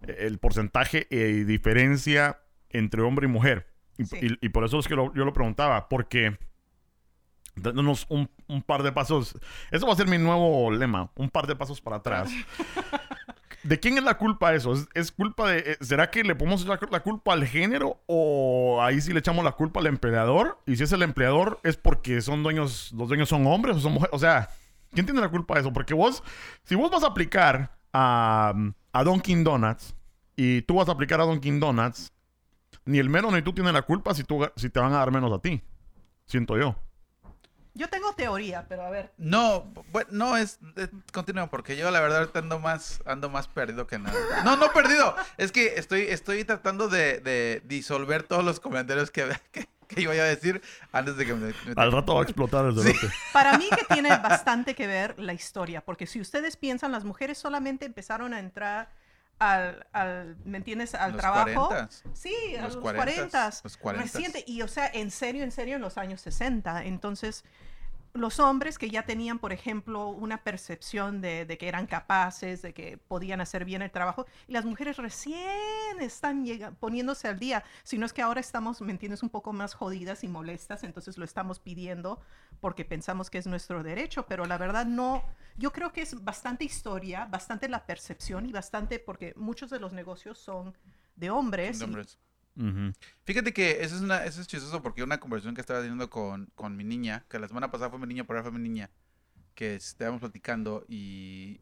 el porcentaje y diferencia entre hombre y mujer. Y, Sí. y- y por eso es que lo- yo lo preguntaba, porque dándonos un, un par de pasos. Eso va a ser mi nuevo lema, un par de pasos para atrás. ¿De quién es la culpa eso? ¿Es, culpa de... eh, ¿Será que le podemos echar la culpa al género? ¿O ahí sí le echamos la culpa al empleador? Y si es el empleador, ¿es porque son dueños... Los dueños son hombres o son mujeres? O sea, ¿quién tiene la culpa de eso? Porque vos... Si vos vas a aplicar a, a Dunkin' Donuts y tú vas a aplicar a Dunkin' Donuts, ni el menos ni tú tienes la culpa si, tú, si te van a dar menos a ti. Siento yo. Yo tengo teoría, pero a ver. No, bueno, no es, continúa porque yo la verdad ahorita ando más ando más perdido que nada. No, no perdido, es que estoy estoy tratando de, de disolver todos los comentarios que, que, que iba a decir antes de que me, me- Al rato va a explotar el cerote. Para mí que tiene bastante que ver la historia, porque si ustedes piensan, las mujeres solamente empezaron a entrar al, al ¿me entiendes? Al Los trabajo. 40s. Sí, a Los los 40s, 40. los 40s. Reciente, y o sea, en serio, en serio, en los años 60. Entonces, los hombres que ya tenían, por ejemplo, una percepción de, de que eran capaces, de que podían hacer bien el trabajo, y las mujeres recién están poniéndose al día, si no es que ahora estamos, ¿me entiendes?, un poco más jodidas y molestas, entonces lo estamos pidiendo porque pensamos que es nuestro derecho, pero la verdad no, yo creo que es bastante historia, bastante la percepción y bastante porque muchos de los negocios son de hombres. y- Nombres. Ujú. Fíjate que eso es, una, eso es chistoso porque una conversación que estaba teniendo con, con mi niña, que la semana pasada fue mi niña, por ahora fue mi niña, que estábamos platicando y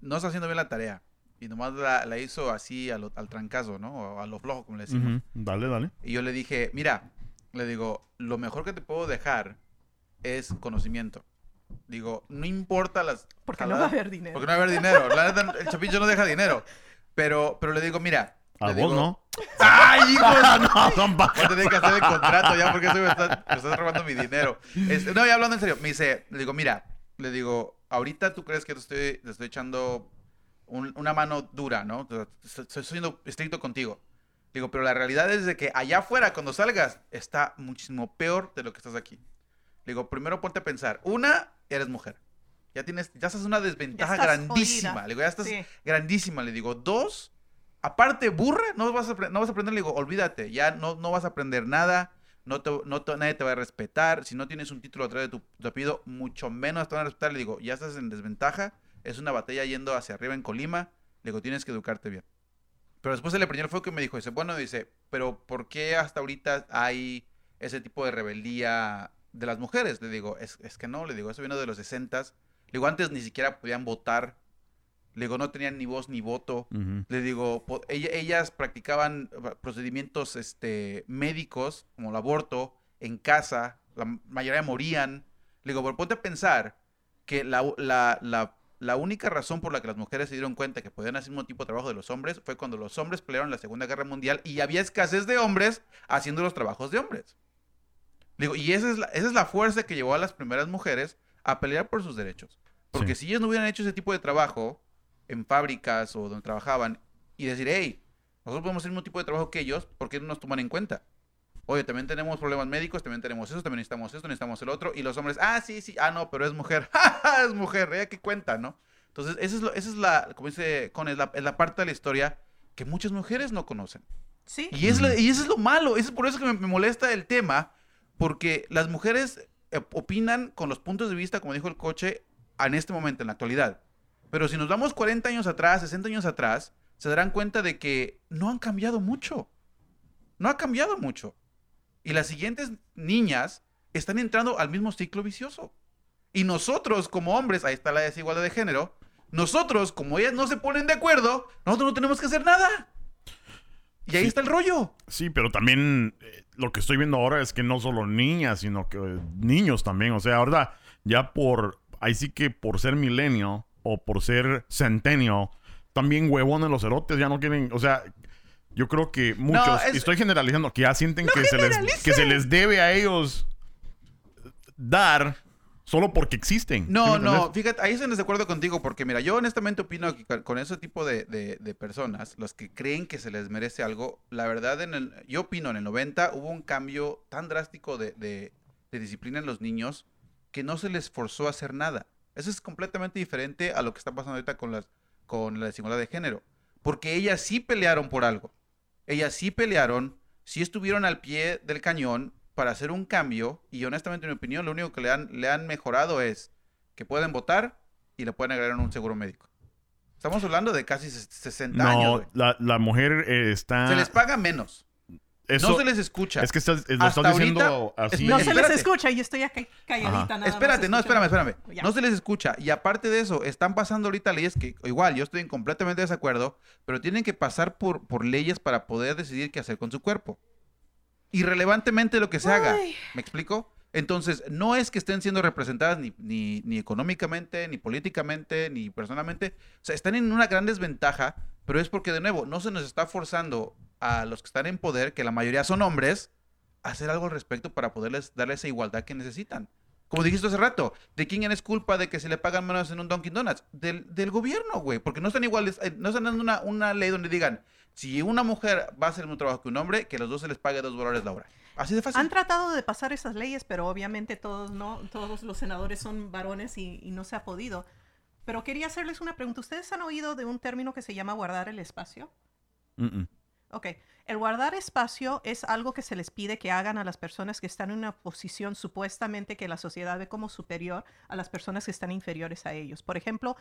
no está haciendo bien la tarea. Y nomás la, la hizo así a lo- al trancazo, ¿no? O a lo flojo, como le decimos. Ujú. Dale, dale. Y yo le dije, mira, le digo, lo mejor que te puedo dejar es conocimiento. Digo, no importa las... porque no va a jaladas- haber dinero. Porque no va a haber dinero. La neta, el chapillo no deja dinero. Pero, pero le digo, mira. A le vos digo, no. ¡Ay, hijo de no, son Voy a tener que hacer el contrato ya porque eso me estás, me estás robando mi dinero. Este, no, ya hablando en serio. Me dice, le digo, mira, le digo, ahorita tú crees que te estoy, te estoy echando un- una mano dura, ¿no? Estoy, siendo estricto contigo. Digo, pero la realidad es de que allá afuera, cuando salgas, está muchísimo peor de lo que estás aquí. Le digo, primero ponte a pensar. Una, eres mujer. Ya tienes, ya estás en una desventaja estás grandísima. jodida. Le digo, ya estás Sí. grandísima. Le digo, dos, aparte, burra, no vas a, no vas a aprender. Le digo, olvídate, ya no, vas a aprender nada. No te, nadie te va a respetar. Si no tienes un título atrás de tu, tu apellido, mucho menos te van a respetar. Le digo, ya estás en desventaja. Es una batalla yendo hacia arriba en Colima. Le digo, tienes que educarte bien. Pero después el fuego que me dijo, dice, bueno, dice, pero ¿por qué hasta ahorita hay ese tipo de rebeldía de las mujeres? Le digo, es, es que no, le digo, eso vino de los 60 Le digo, antes ni siquiera podían votar. Le digo, no tenían ni voz ni voto. Le digo, ella- ellas practicaban eh, procedimientos este, médicos, como el aborto, en casa. La mayoría morían. Le digo, pero ponte a pensar que la, la, la- la única razón por la que las mujeres se dieron cuenta que podían hacer el mismo tipo de trabajo de los hombres fue cuando los hombres pelearon la Segunda Guerra Mundial y había escasez de hombres haciendo los trabajos de hombres. Le digo, y esa es, la, esa es la fuerza que llevó a las primeras mujeres a pelear por sus derechos. Porque Sí. si ellas no hubieran hecho ese tipo de trabajo en fábricas o donde trabajaban y decir, hey, nosotros podemos hacer el mismo tipo de trabajo que ellos, ¿por qué no nos toman en cuenta? Oye, también tenemos problemas médicos, también tenemos eso, también necesitamos esto, necesitamos el otro. Y los hombres, ah, sí, sí, ah, no, pero es mujer. es mujer, ella que cuenta, ¿no? Entonces, esa es, lo, esa es la, como dice Con, es la, es la parte de la historia que muchas mujeres no conocen. Sí. Y, es la- y eso es lo malo, eso es por eso que me, me molesta el tema, porque las mujeres eh, opinan con los puntos de vista, como dijo el coche, en este momento, en la actualidad. Pero si nos vamos 40 años atrás, 60 años atrás, se darán cuenta de que no han cambiado mucho. No ha cambiado mucho. Y las siguientes niñas están entrando al mismo ciclo vicioso. Y nosotros, como hombres, ahí está la desigualdad de género, nosotros, como ellas no se ponen de acuerdo, nosotros no tenemos que hacer nada. Y ahí Sí. está el rollo. Sí, pero también eh, lo que estoy viendo ahora es que no solo niñas, sino que eh, niños también. O sea, ahora ya por, ahí sí que por ser milenio o por ser centenio, también huevones los erotes ya no quieren, o sea, yo creo que muchos, es- y estoy generalizando, que ya sienten que, se les, que se les debe a ellos dar solo porque existen. ¿sí me No, no, fíjate, ahí estoy en desacuerdo contigo, porque mira, yo honestamente opino que con- con ese tipo de, de- de personas, los que creen que se les merece algo, la verdad, en el, yo opino, en el 90 hubo un cambio tan drástico de- de disciplina en los niños que no se les forzó a hacer nada. Eso es completamente diferente a lo que está pasando ahorita con, las, con la desigualdad de género, porque ellas sí pelearon por algo. Ellas sí pelearon, sí estuvieron al pie del cañón para hacer un cambio y honestamente en mi opinión lo único que le han, le han mejorado es que pueden votar y le pueden agregar un seguro médico. Estamos hablando de casi ses- 60 años. No, la, la mujer eh, está... Se les paga menos. Eso- no se les escucha. Es que estás, lo Hasta estás diciendo ahorita- así. No se les escucha y yo estoy acá calladita Ajá. nada más Espérate, no, espérame, espérame. Ya. No se les escucha. Y aparte de eso, están pasando ahorita leyes que, igual, yo estoy en completamente desacuerdo, pero tienen que pasar por, por leyes para poder decidir qué hacer con su cuerpo. Irrelevantemente lo que se haga. ¿Me explico? Entonces, no es que estén siendo representadas ni, ni, ni económicamente, ni políticamente, ni personalmente. O sea, están en una gran desventaja, pero es porque, de nuevo, no se nos está forzando a los que están en poder, que la mayoría son hombres, a hacer algo al respecto para poderles darle esa igualdad que necesitan. Como dijiste hace rato, ¿de quién es culpa de que se le pagan menos en un Dunkin' Donuts? Del, del gobierno, güey. Porque no están iguales, eh, no están dando una, una ley donde digan, si una mujer va a hacer el mismo trabajo que un hombre, que los dos se les pague dos dólares la hora. Así de fácil. Han tratado de pasar esas leyes, pero obviamente todos no, todos los senadores son varones y, y no se ha podido. Pero quería hacerles una pregunta. ¿Ustedes han oído de un término que se llama guardar el espacio? Mm-mm. Ok, el guardar espacio es algo que se les pide que hagan a las personas que están en una posición supuestamente que la sociedad ve como superior a las personas que están inferiores a ellos. Por ejemplo,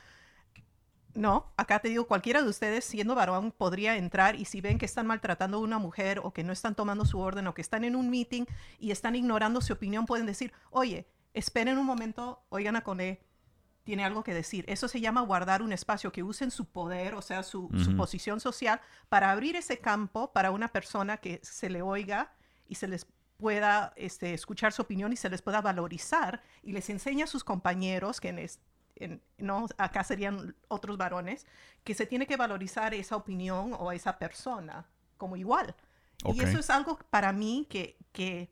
no, acá te digo, cualquiera de ustedes siendo varón podría entrar y si ven que están maltratando a una mujer o que no están tomando su orden o que están en un meeting y están ignorando su opinión, pueden decir, oye, esperen un momento, oigan a Cone, tiene algo que decir. Eso se llama guardar un espacio, que usen su poder, o sea, su, posición social, para abrir ese campo para una persona que se le oiga y se les pueda este, escuchar su opinión y se les pueda valorizar y les enseña a sus compañeros, que en es- en- no, acá serían otros varones, que se tiene que valorizar esa opinión o esa persona como igual. Y eso es algo para mí que, que,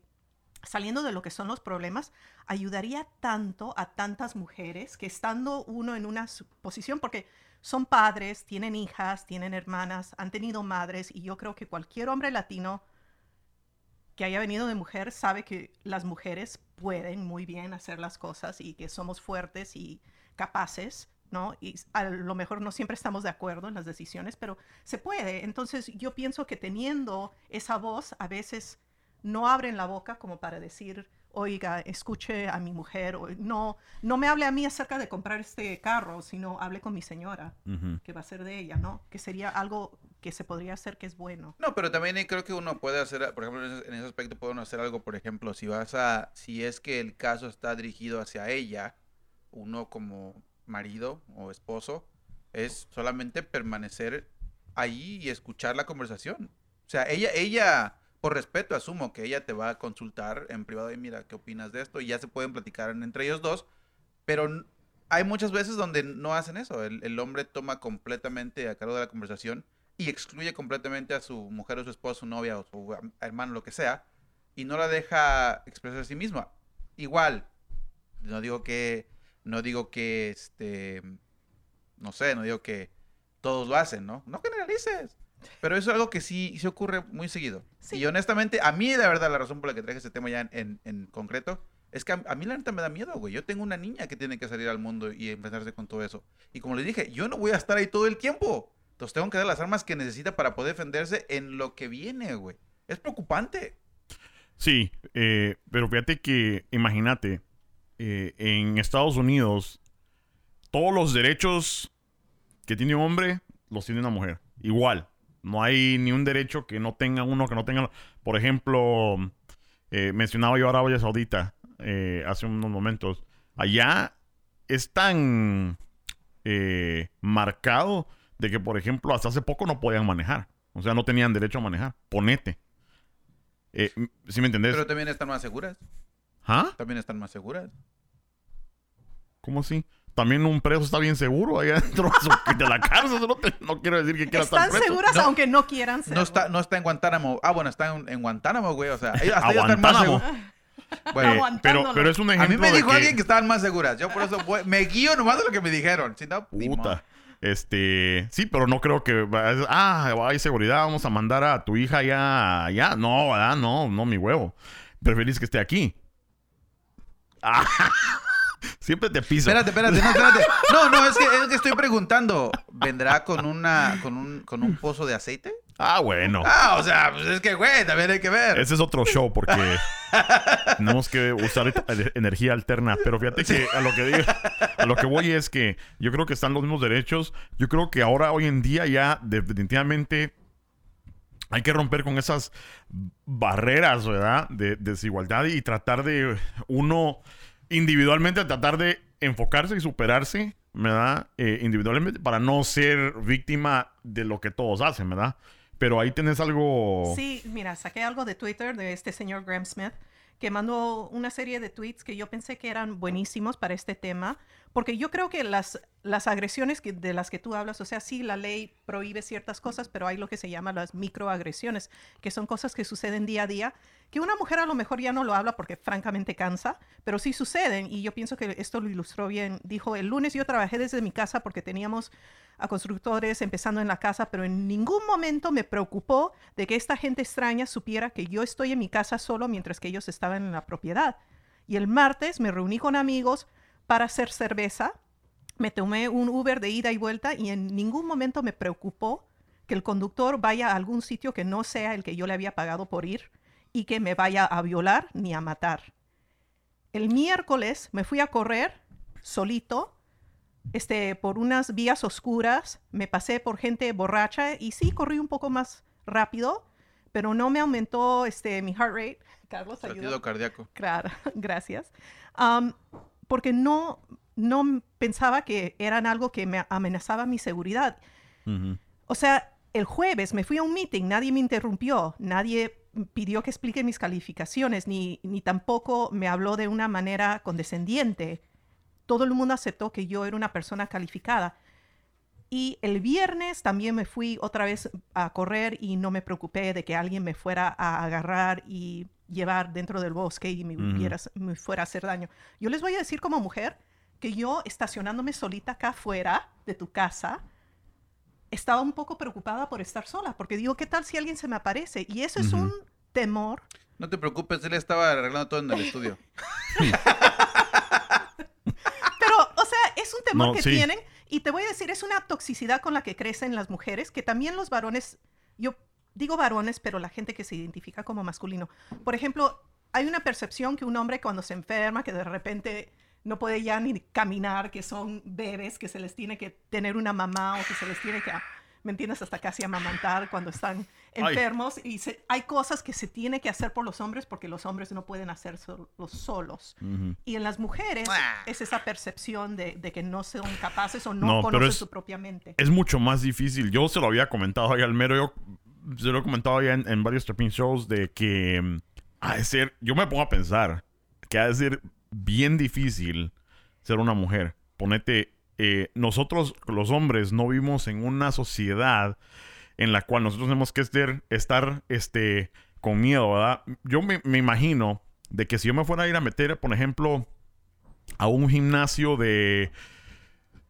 saliendo de lo que son los problemas, ayudaría tanto a tantas mujeres que estando uno en una posición, porque son padres, tienen hijas, tienen hermanas, han tenido madres, y yo creo que cualquier hombre latino que haya venido de mujer sabe que las mujeres pueden muy bien hacer las cosas y que somos fuertes y capaces, ¿no? Y a lo mejor no siempre estamos de acuerdo en las decisiones, pero se puede. Entonces yo pienso que teniendo esa voz, a veces no abren la boca como para decir, oiga, escuche a mi mujer, o no, no me hable a mí acerca de comprar este carro, sino hable con mi señora, que va a ser de ella, ¿no? Que sería algo que se podría hacer que es bueno. No, pero también creo que uno puede hacer, por ejemplo, en ese, en ese aspecto puede uno hacer algo, por ejemplo, si vas a, si es que el caso está dirigido hacia ella, uno como marido o esposo, es solamente permanecer ahí y escuchar la conversación. O sea, ella, ella, por respeto, asumo que ella te va a consultar en privado y mira, ¿qué opinas de esto? Y ya se pueden platicar en- entre ellos dos, pero hay muchas veces donde no hacen eso. El, hombre toma completamente a cargo de la conversación y excluye completamente a su mujer o su esposo, su novia o su hermano, lo que sea, y no la deja expresar a sí misma. Igual, no digo que, no digo que, este, no sé, no digo que todos lo hacen, ¿no? No generalices. Pero eso es algo que sí, sí ocurre muy seguido. Sí. Y honestamente, a mí la verdad, la razón por la que traje este tema ya en, en- en concreto, es que a, a mí la neta me da miedo, güey. Yo tengo una niña que tiene que salir al mundo y enfrentarse con todo eso. Y como les dije, yo no voy a estar ahí todo el tiempo. Entonces tengo que dar las armas que necesita para poder defenderse en lo que viene, güey. Es preocupante. Sí, eh, pero fíjate que, imagínate, eh, en Estados Unidos, todos los derechos que tiene un hombre los tiene una mujer. Igual. No hay ni un derecho que no tenga uno, que no tenga... Por ejemplo, eh, mencionaba yo Arabia Saudita eh, hace unos momentos. Allá es tan eh, marcado de que, por ejemplo, hasta hace poco no podían manejar. O sea, no tenían derecho a manejar. Ponete. Eh, ¿Sí me entendés? Pero también están más seguras. ¿Ah? También están más seguras. ¿Cómo así? También un preso está bien seguro allá dentro de, la cárcel. No, te- no quiero decir que quiera estar Están preso. seguras No. aunque no quieran ser. No está, no está en Guantánamo. Ah, bueno, está en, en Guantánamo, güey. O sea, ellos- hasta A están Guantánamo. seguros. Eh, Bueno, pero, pero es un a ejemplo mí me de dijo que- alguien que estaban más seguras. Yo por eso voy- me guío nomás de lo que me dijeron. Si no. Puta. Este, sí, pero no creo que ah, hay seguridad, vamos a mandar a tu hija ya allá. No, ¿verdad? No, no, mi huevo. Preferís que esté aquí. Ah, siempre te piso. Espérate, espérate, no, espérate. No, no, es que, es que estoy preguntando. ¿Vendrá con una, con un, con un pozo de aceite? Ah, bueno. Ah, o sea, pues es que, güey, también hay que ver. Ese es otro show porque tenemos que usar e- energía alterna. Pero fíjate que a lo que digo, a lo que voy es que yo creo que están los mismos derechos. Yo creo que ahora, hoy en día, ya definitivamente hay que romper con esas barreras, ¿verdad? De, desigualdad y tratar de uno individualmente tratar de enfocarse y superarse, ¿verdad? Eh, individualmente para no ser víctima de lo que todos hacen, ¿verdad? Pero ahí tenés algo... Sí, mira, saqué algo de Twitter de este señor Graham Smith que mandó una serie de tweets que yo pensé que eran buenísimos para este tema, porque yo creo que las, las agresiones de las que tú hablas, o sea, sí, la ley prohíbe ciertas cosas, pero hay lo que se llama las microagresiones, que son cosas que suceden día a día, que una mujer a lo mejor ya no lo habla porque francamente cansa, pero sí suceden, y yo pienso que esto lo ilustró bien. Dijo, el lunes yo trabajé desde mi casa porque teníamos a constructores empezando en la casa, pero en ningún momento me preocupó de que esta gente extraña supiera que yo estoy en mi casa solo mientras que ellos estaban en la propiedad. Y el martes me reuní con amigos para hacer cerveza, me tomé un Uber de ida y vuelta y en ningún momento me preocupó que el conductor vaya a algún sitio que no sea el que yo le había pagado por ir y que me vaya a violar ni a matar. El miércoles me fui a correr solito este, por unas vías oscuras, me pasé por gente borracha y sí, corrí un poco más rápido, pero no me aumentó este, mi heart rate. Carlos, ayuda. Latido cardíaco. Claro, gracias. Am, porque no, no pensaba que eran algo que me amenazaba mi seguridad. O sea, el jueves me fui a un meeting, nadie me interrumpió, nadie pidió que explique mis calificaciones, ni, ni tampoco me habló de una manera condescendiente. Todo el mundo aceptó que yo era una persona calificada. Y el viernes también me fui otra vez a correr y no me preocupé de que alguien me fuera a agarrar y llevar dentro del bosque y me, hubiera- me fuera a hacer daño. Yo les voy a decir como mujer que yo estacionándome solita acá afuera de tu casa, estaba un poco preocupada por estar sola, porque digo, ¿qué tal si alguien se me aparece? Y eso es un temor. No te preocupes, él estaba arreglando todo en el estudio. Pero, o sea, es un temor No, que sí. tienen. Y te voy a decir, es una toxicidad con la que crecen las mujeres, que también los varones, yo digo varones, pero la gente que se identifica como masculino. Por ejemplo, hay una percepción que un hombre cuando se enferma, que de repente no puede ya ni caminar, que son bebés, que se les tiene que tener una mamá o que se les tiene que, ¿me entiendes? Hasta casi amamantar cuando están enfermos. Y se- hay cosas que se tiene que hacer por los hombres porque los hombres no pueden hacer sol- solos. Ujú. Y en las mujeres Ah. es esa percepción de, de que no son capaces o no, No, conocen es- su propia mente. Es mucho más difícil. Yo se lo había comentado ahí al mero. Yo se lo he comentado ya en, en varios tripping shows de que mm, ha de ser. Yo me pongo a pensar que ha de ser bien difícil ser una mujer. Ponete. eh, nosotros, los hombres, no vivimos en una sociedad en la cual nosotros tenemos que estar, estar este, con miedo, ¿verdad? Yo me, me imagino de que si yo me fuera a ir a meter, por ejemplo, a un gimnasio de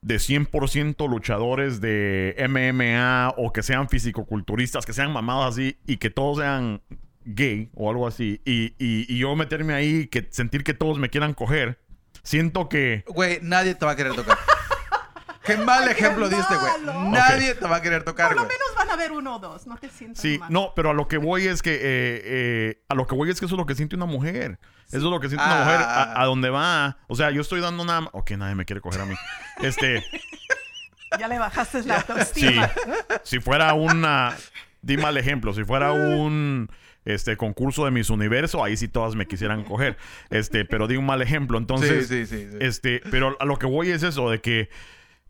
de 100% luchadores de MMA o que sean fisicoculturistas, que sean mamados así y que todos sean gay o algo así y, y- y yo meterme ahí, que sentir que todos me quieran coger, siento que... Güey, nadie te va a querer tocar. Qué mal Ay, qué ejemplo diste, güey. Nadie te va a querer tocar, Por lo güey. menos van a ver uno o dos, no te sientas Sí, mal. no, pero a lo que voy es que... eh, eh, a lo que voy es que eso es lo que siente una mujer. Eso es lo que siente una Ah. mujer a, a donde va. O sea, yo estoy dando una... Ok, nadie me quiere coger a mí. Este... Ya le bajaste la Sí. autoestima. Si fuera una. Di mal ejemplo. Si fuera un este concurso de Miss Universo, ahí sí todas me quisieran coger. Este, pero di un mal ejemplo. Entonces, sí, sí, sí. este, pero a lo que voy es eso, de que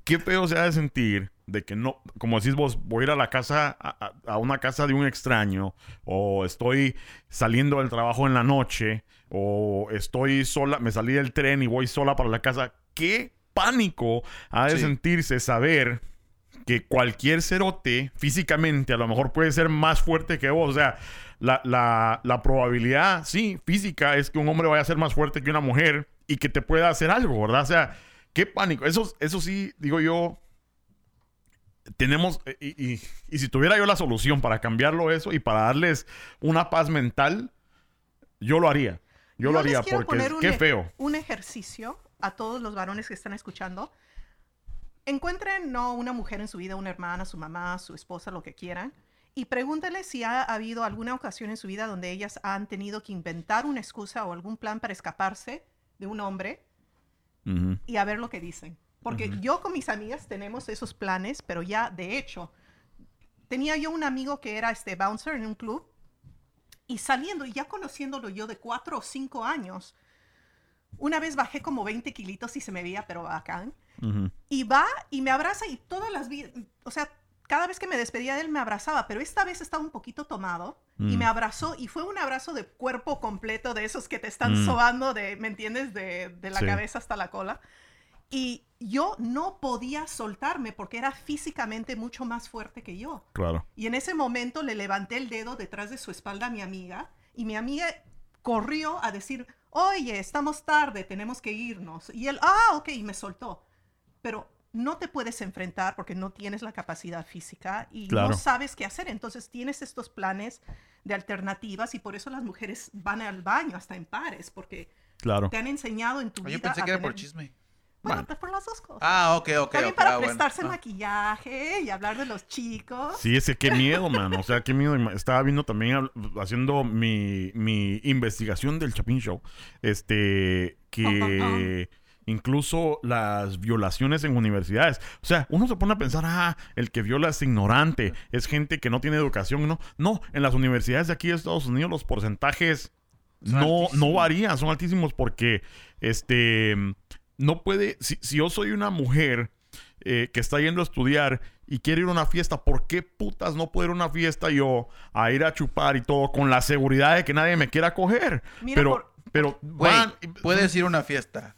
qué feo se ha de sentir de que no, como decís vos, voy a ir a la casa, a, a- una casa de un extraño, o estoy saliendo del trabajo en la noche, o estoy sola, me salí del tren y voy sola para la casa. Qué pánico ha de sentirse saber que cualquier cerote físicamente a lo mejor puede ser más fuerte que vos. O sea, la, la- la probabilidad, sí, física es que un hombre vaya a ser más fuerte que una mujer y que te pueda hacer algo, ¿verdad? O sea, qué pánico. Eso, eso sí, digo yo, tenemos, eh, y, y- y si tuviera yo la solución para cambiarlo eso y para darles una paz mental, yo lo haría. Yo, lo les haría porque qué e- feo. Un ejercicio a todos los varones que están escuchando. Encuentren no una mujer en su vida, una hermana, su mamá, su esposa, lo que quieran, y pregúntenle si ha habido alguna ocasión en su vida donde ellas han tenido que inventar una excusa o algún plan para escaparse de un hombre y a ver lo que dicen. Porque yo con mis amigas tenemos esos planes, pero ya de hecho, tenía yo un amigo que era este bouncer en un club y saliendo y ya conociéndolo yo de cuatro o cinco años, una vez bajé como 20 kilitos y se me veía pero bacán. Y va y me abraza y todas las vi- o sea, cada vez que me despedía de él me abrazaba, pero esta vez estaba un poquito tomado y Mm. me abrazó y fue un abrazo de cuerpo completo, de esos que te están Mm. sobando, de, ¿me entiendes? De, de la Sí. cabeza hasta la cola. Y yo no podía soltarme porque era físicamente mucho más fuerte que yo. Claro. Y en ese momento le levanté el dedo detrás de su espalda a mi amiga y mi amiga corrió a decir, oye, estamos tarde, tenemos que irnos. Y él, ah, ok, y me soltó. Pero no te puedes enfrentar porque no tienes la capacidad física y Claro. no sabes qué hacer. Entonces tienes estos planes de alternativas y por eso las mujeres van al baño hasta en pares porque Claro. te han enseñado en tu Yo vida. pensé a que era por tener- chisme. Bueno, Bueno. pues por las dos cosas. Ah, ok, ok. También ok, para ah, bueno. prestarse Ah. maquillaje y hablar de los chicos. Sí, ese qué miedo, man. O sea, qué miedo. Estaba viendo también, haciendo mi, mi investigación del Chapin Show. Este, que incluso las violaciones en universidades. O sea, uno se pone a pensar, ah, el que viola es ignorante, es gente que no tiene educación. No, no, en las universidades de aquí de Estados Unidos los porcentajes Son no, no varían, son altísimos porque, este, no puede, si, si yo soy una mujer eh, que está yendo a estudiar y quiere ir a una fiesta, ¿por qué putas no puedo ir a una fiesta yo a ir a chupar y todo con la seguridad de que nadie me quiera coger? Mira, pero, por- pero, van- puedes ir a una fiesta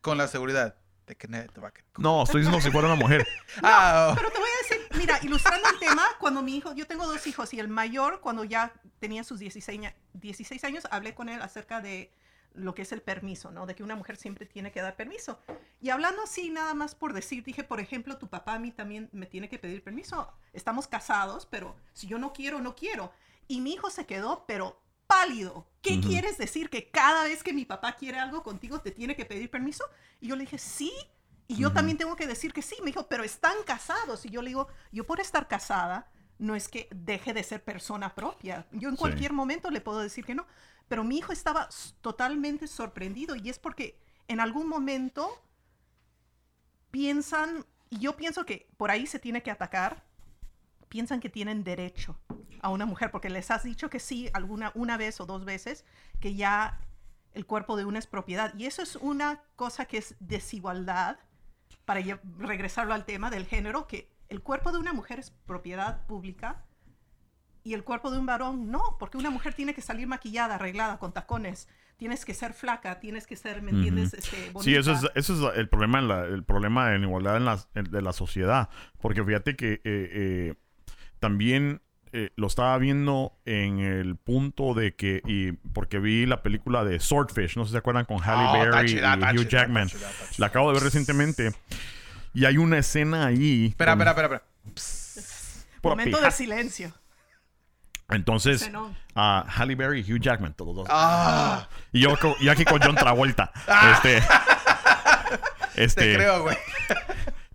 con la seguridad de que nadie te va a querer. No, estoy diciendo si fuera una mujer. Ah, oh. Pero te voy a decir, mira, ilustrando el tema, cuando mi hijo, yo tengo dos hijos y el mayor, cuando ya tenía sus 16, aña- 16 años, hablé con él acerca de lo que es el permiso, ¿no? De que una mujer siempre tiene que dar permiso. Y hablando así, nada más por decir, dije, por ejemplo, tu papá a mí también me tiene que pedir permiso. Estamos casados, pero si yo no quiero, no quiero. Y mi hijo se quedó, pero pálido. ¿Qué quieres decir? ¿Que cada vez que mi papá quiere algo contigo te tiene que pedir permiso? Y yo le dije, sí. Y yo también tengo que decir que sí. Me dijo, pero están casados. Y yo le digo, yo por estar casada no es que deje de ser persona propia. Yo en Sí. cualquier momento le puedo decir que no. Pero mi hijo estaba totalmente sorprendido y es porque en algún momento piensan, y yo pienso que por ahí se tiene que atacar, piensan que tienen derecho a una mujer porque les has dicho que sí alguna una vez o dos veces que ya el cuerpo de una es propiedad y eso es una cosa que es desigualdad para regresarlo al tema del género que el cuerpo de una mujer es propiedad pública y el cuerpo de un varón no, porque una mujer tiene que salir maquillada, arreglada, con tacones, tienes que ser flaca, tienes que ser, ¿me entiendes? Este, Sí, eso es, bonita. eso es el problema en la, el problema de la igualdad en la, en- de la sociedad. Porque fíjate que eh, eh, también eh, lo estaba viendo en el punto de que, y porque vi la película de Swordfish, no sé si se acuerdan, con Halle Oh, está Berry y Hugh Jackman. La acabo de ver recientemente. Y hay una escena ahí. Espera, espera, espera, Momento de silencio. Entonces, a Halle Berry y Hugh Jackman, todos dos. Ah, Y yo y aquí con John Travolta. Este. Este. te creo, güey.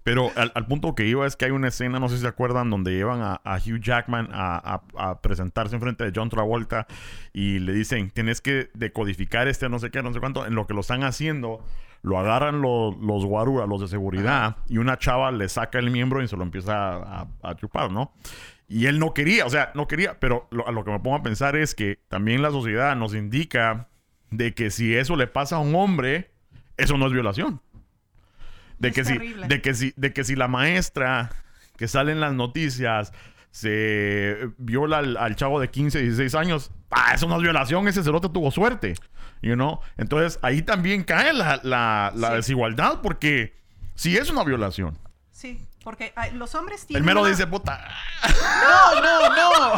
Pero al, al punto que iba es que hay una escena, no sé si se acuerdan, donde llevan a, a Hugh Jackman a, a- a presentarse en frente de John Travolta y le dicen, tienes que decodificar este no sé qué, no sé cuánto. En lo que lo están haciendo, lo agarran los, los guaruras, los de seguridad, y una chava le saca el miembro y se lo empieza a, a chupar, ¿no? Y él no quería, o sea, no quería, pero lo- a lo que me pongo a pensar es que también la sociedad nos indica de que si eso le pasa a un hombre, eso no es violación. De Es que, si, terrible. de, que si, de que si la maestra que sale en las noticias se viola al, al chavo de 15, 16 años, ah, eso no es violación, ese cerote tuvo suerte. You know? Entonces ahí también cae la, la- la Sí. desigualdad porque si es una violación. Sí, porque ay, los hombres El tienen. mero una- dice, puta, No, no, no.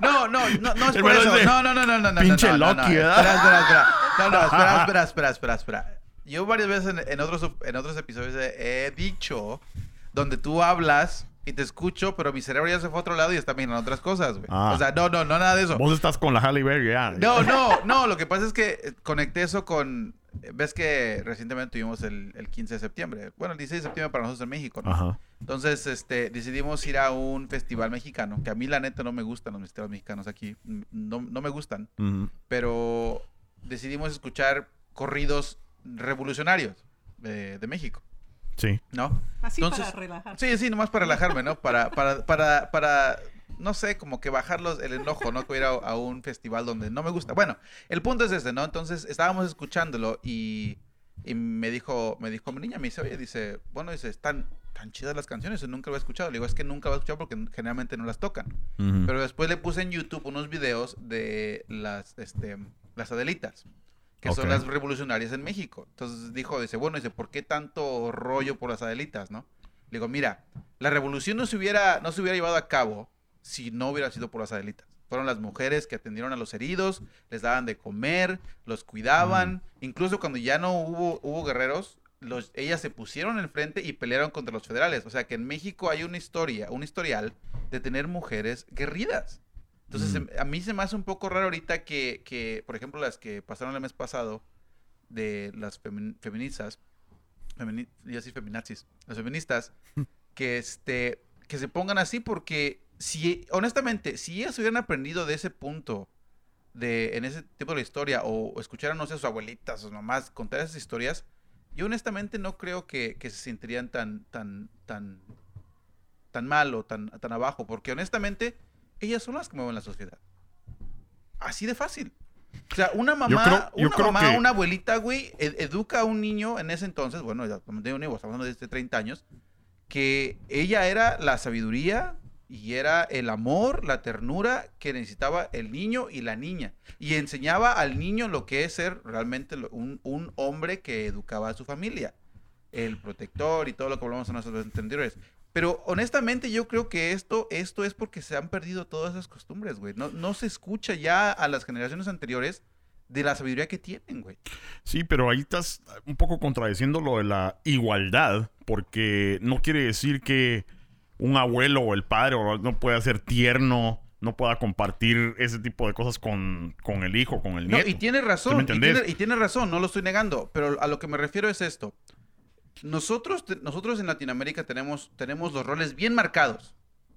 No, no, no, no es El por eso. dice, No, no, no, no, no, no. pinche no, no, no. Loki, ¿verdad? Espera, espera, espera. No, no, espera, espera, espera, espera, espera. Yo varias veces en, en otros, en otros episodios he, he dicho donde tú hablas y te escucho, pero mi cerebro ya se fue a otro lado y está mirando otras cosas, güey. Ah. O sea, no, no, no, nada de eso. vos estás con la Halle Berry ya. No, no, no. Lo que pasa es que eh, conecté eso con. Ves que recientemente tuvimos el, el 15 de septiembre. Bueno, el 16 de septiembre para nosotros en México, ¿no? Ajá. Entonces, este, decidimos ir a un festival mexicano, que a mí la neta no me gustan los festivales mexicanos aquí, no, no me gustan, pero decidimos escuchar corridos revolucionarios de, de México, Sí. ¿no? Así Entonces- para relajar. Sí, sí, nomás para relajarme, ¿no? Para, para, para, para, no sé, como que bajarlos el enojo, ¿no? Que ir a, a un festival donde no me gusta. Bueno, el punto es este, ¿no? Entonces estábamos escuchándolo y, y me dijo, me dijo mi niña, me dice, oye, dice, bueno, dice, están tan chidas las canciones, yo nunca lo he escuchado. Le digo, es que nunca lo he escuchado porque generalmente no las tocan. Pero después le puse en YouTube unos videos de las, este, las Adelitas, que son las revolucionarias en México. Entonces dijo, dice, bueno, dice, ¿por qué tanto rollo por las Adelitas, no? Le digo, mira, la revolución no se hubiera, no se hubiera llevado a cabo si no hubiera sido por las Adelitas. Fueron las mujeres que atendieron a los heridos, les daban de comer, los cuidaban. Incluso cuando ya no hubo, hubo guerreros, los, ellas se pusieron enfrente y pelearon contra los federales. O sea que en México hay una historia, un historial de tener mujeres guerridas. Entonces, Mm. a mí se me hace un poco raro ahorita que, que, por ejemplo, las que pasaron el mes pasado de las femin- feministas, femini- decir feminazis, las feministas, que, este, que se pongan así porque, si, honestamente, si ellas hubieran aprendido de ese punto, de, en ese tipo de la historia, o escucharan, no sé, a sus abuelitas, a sus mamás contar esas historias, yo honestamente no creo que, que se sentirían tan, tan, tan, tan mal o tan, tan abajo, porque honestamente, ellas son las que mueven la sociedad. Así de fácil. O sea, una mamá, creo- una, mamá que- una abuelita, güey, ed- educa a un niño en ese entonces, bueno, ya como digo, niño, estamos hablando de este 30 años, que ella era la sabiduría y era el amor, la ternura que necesitaba el niño y la niña. Y enseñaba al niño lo que es ser realmente un, un hombre que educaba a su familia. El protector y todo lo que hablamos en nuestros anteriores. Pero honestamente yo creo que esto, esto es porque se han perdido todas esas costumbres, güey. No, no se escucha ya a las generaciones anteriores de la sabiduría que tienen, güey. Sí, pero ahí estás un poco contradiciendo lo de la igualdad, porque no quiere decir que un abuelo o el padre o no pueda ser tierno, no pueda compartir ese tipo de cosas con, con el hijo, con el No, nieto. y tiene ¿Sí razón, me y entendés? tiene, y tiene razón, no lo estoy negando, pero a lo que me refiero es esto. Nosotros, nosotros en Latinoamérica tenemos, tenemos los roles bien marcados.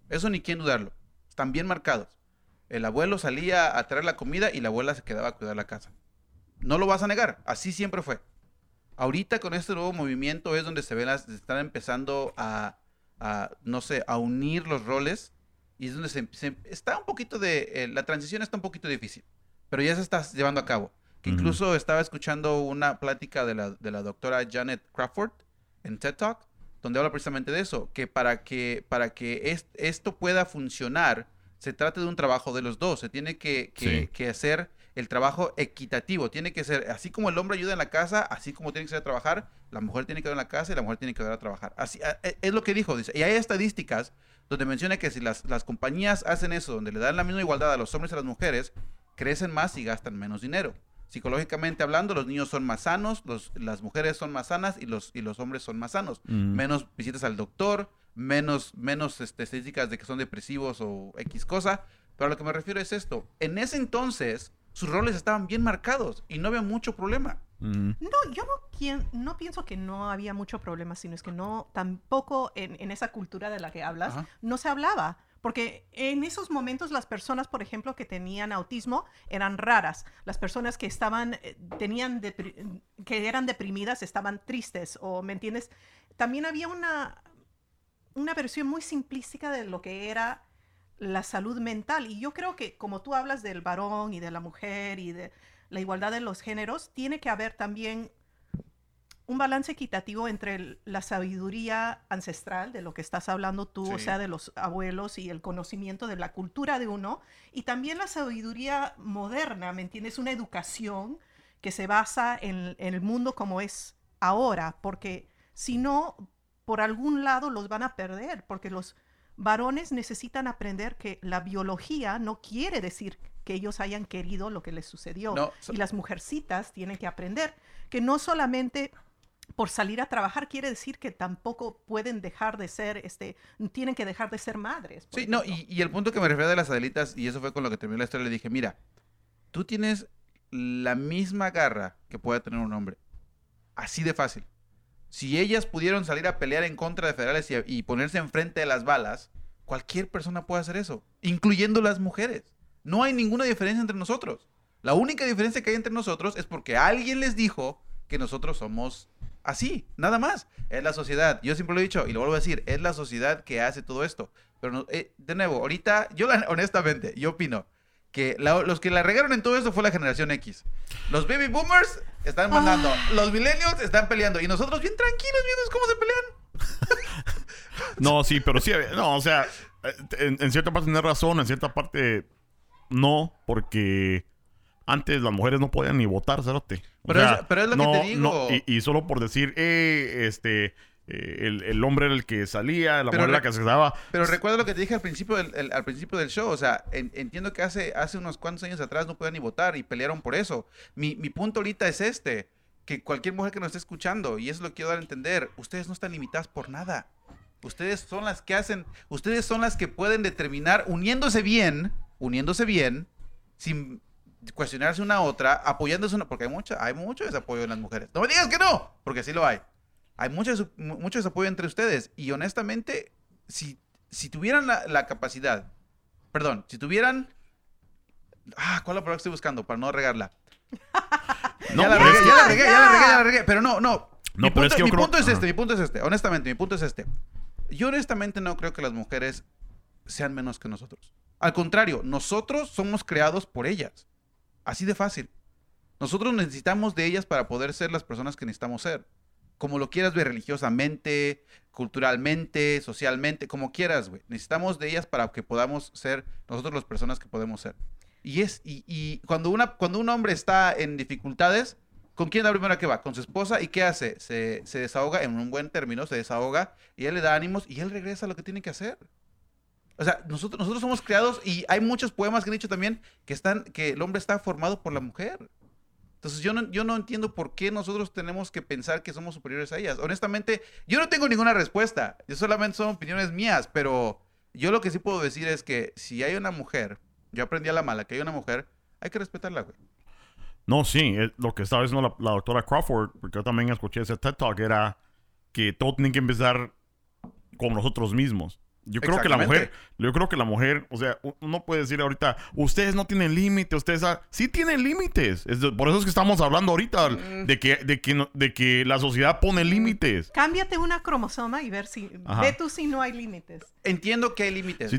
Eso ni quién dudarlo. Están bien marcados. El abuelo salía a traer la comida y la abuela se quedaba a cuidar la casa. No lo vas a negar, así siempre fue. Ahorita con este nuevo movimiento es donde se ven las, están empezando a, a, no sé, a unir los roles y es donde se, se- está un poquito de, eh, la transición está un poquito difícil, pero ya se está llevando a cabo. Que incluso estaba escuchando una plática de la, de la doctora Janet Crawford en TED Talk, donde habla precisamente de eso, que para que, para que es- esto pueda funcionar, se trata de un trabajo de los dos, se tiene que, que- Sí. que hacer el trabajo equitativo, tiene que ser, así como el hombre ayuda en la casa, así como tiene que ser a trabajar, la mujer tiene que ir en la casa y la mujer tiene que ir a trabajar. Así, e- es lo que dijo, dice, y hay estadísticas donde menciona que si las, las compañías hacen eso, donde le dan la misma igualdad a los hombres y a las mujeres, crecen más y gastan menos dinero. Psicológicamente hablando, los niños son más sanos, los, las mujeres son más sanas y los, y los hombres son más sanos. Mm. Menos visitas al doctor, menos, menos este, estadísticas de que son depresivos o X cosa. Pero a lo que me refiero es esto. En ese entonces, sus roles estaban bien marcados y no había mucho problema. Mm. No, yo no, quien- no pienso que no había mucho problema, sino es que no, tampoco en, en esa cultura de la que hablas, Ajá. no se hablaba. Porque en esos momentos las personas, por ejemplo, que tenían autismo eran raras. Las personas que estaban, eh, tenían, que eran deprimidas estaban tristes, o, ¿me entiendes? También había una, una versión muy simplística de lo que era la salud mental. Y yo creo que como tú hablas del varón y de la mujer y de la igualdad de los géneros, tiene que haber también un balance equitativo entre el- la sabiduría ancestral de lo que estás hablando tú, o sea, de los abuelos y el conocimiento de la cultura de uno, y también la sabiduría moderna, ¿me entiendes? Una educación que se basa en, en el mundo como es ahora, porque si no, por algún lado los van a perder, porque los varones necesitan aprender que la biología no quiere decir que ellos hayan querido lo que les sucedió. No, so- y las mujercitas tienen que aprender que no solamente por salir a trabajar quiere decir que tampoco pueden dejar de ser, este, tienen que dejar de ser madres. Sí, no, y, y el punto que me refiero de las Adelitas, y eso fue con lo que terminó la historia, le dije, mira, tú tienes la misma garra que puede tener un hombre. Así de fácil. Si ellas pudieron salir a pelear en contra de federales y, y ponerse enfrente de las balas, cualquier persona puede hacer eso, incluyendo las mujeres. No hay ninguna diferencia entre nosotros. La única diferencia que hay entre nosotros es porque alguien les dijo que nosotros somos así, nada más. Es la sociedad. Yo siempre lo he dicho y lo vuelvo a decir, es la sociedad que hace todo esto. Pero no- eh, de nuevo, ahorita, yo la- honestamente, yo opino que la- los que la regaron en todo esto fue la generación X. Los baby boomers están mandando, los millennials están peleando y nosotros bien tranquilos viendo cómo se pelean. No, sí, pero sí, no, o sea, en, en cierta parte tienes razón, en cierta parte no, porque antes las mujeres no podían ni votar, cerote. Pero sea, es- pero es lo que te digo. no, y, y solo por decir, eh, este, eh, el, el hombre era el que salía, la Pero mujer era la que se quedaba. Pero recuerda lo que te dije al principio del, el- al principio del show. O sea, en- entiendo que hace, hace unos cuantos años atrás no podían ni votar y pelearon por eso. Mi, mi punto ahorita es este. Que cualquier mujer que nos esté escuchando, y eso lo quiero dar a entender, ustedes no están limitadas por nada. Ustedes son las que hacen, ustedes son las que pueden determinar, uniéndose bien, uniéndose bien, sin cuestionarse una a otra, apoyándose una, porque hay mucha, hay mucho desapoyo en las mujeres. No me digas que no, porque sí lo hay. Hay mucho, mucho desapoyo entre ustedes. Y honestamente, si, si tuvieran la, la capacidad, perdón, si tuvieran... Ah, ¿cuál es la palabra que estoy buscando para no regarla? No, ya, la regué, ya la regué, ya la regué, ya la regué. Pero no, no. No, mi pero punto, es que mi creo- punto es Ajá. este, mi punto es este. Honestamente, mi punto es este. Yo honestamente no creo que las mujeres sean menos que nosotros. Al contrario, nosotros somos creados por ellas. Así de fácil. Nosotros necesitamos de ellas para poder ser las personas que necesitamos ser. Como lo quieras ver religiosamente, culturalmente, socialmente, como quieras, güey. Necesitamos de ellas para que podamos ser nosotros las personas que podemos ser. Y es, y, cuando una, cuando un hombre está en dificultades, ¿con quién la primera que va? Con su esposa, ¿y qué hace? Se desahoga, en un buen término, se desahoga, y él le da ánimos, y él regresa a lo que tiene que hacer. O sea, nosotros, nosotros somos creados, y hay muchos poemas que han dicho también que, están, que el hombre está formado por la mujer. Entonces yo no, yo no entiendo por qué nosotros tenemos que pensar que somos superiores a ellas. Honestamente, yo no tengo ninguna respuesta. Yo solamente son opiniones mías, pero yo lo que sí puedo decir es que si hay una mujer, yo aprendí a la mala que hay una mujer, hay que respetarla, güey. No, sí, lo que estaba diciendo la, la doctora Crawford, porque yo también escuché ese TED Talk, era que todo tiene que empezar con nosotros mismos. Yo creo que la mujer, yo creo que la mujer, o sea, uno puede decir ahorita, ustedes no tienen límites, ustedes sí tienen límites. Es de- por eso es que estamos hablando ahorita Mm. de que, de que, no- de que la sociedad pone límites. Cámbiate una cromosoma y ver si, Ajá. ve tú si no hay límites. Entiendo que hay límites. Sí.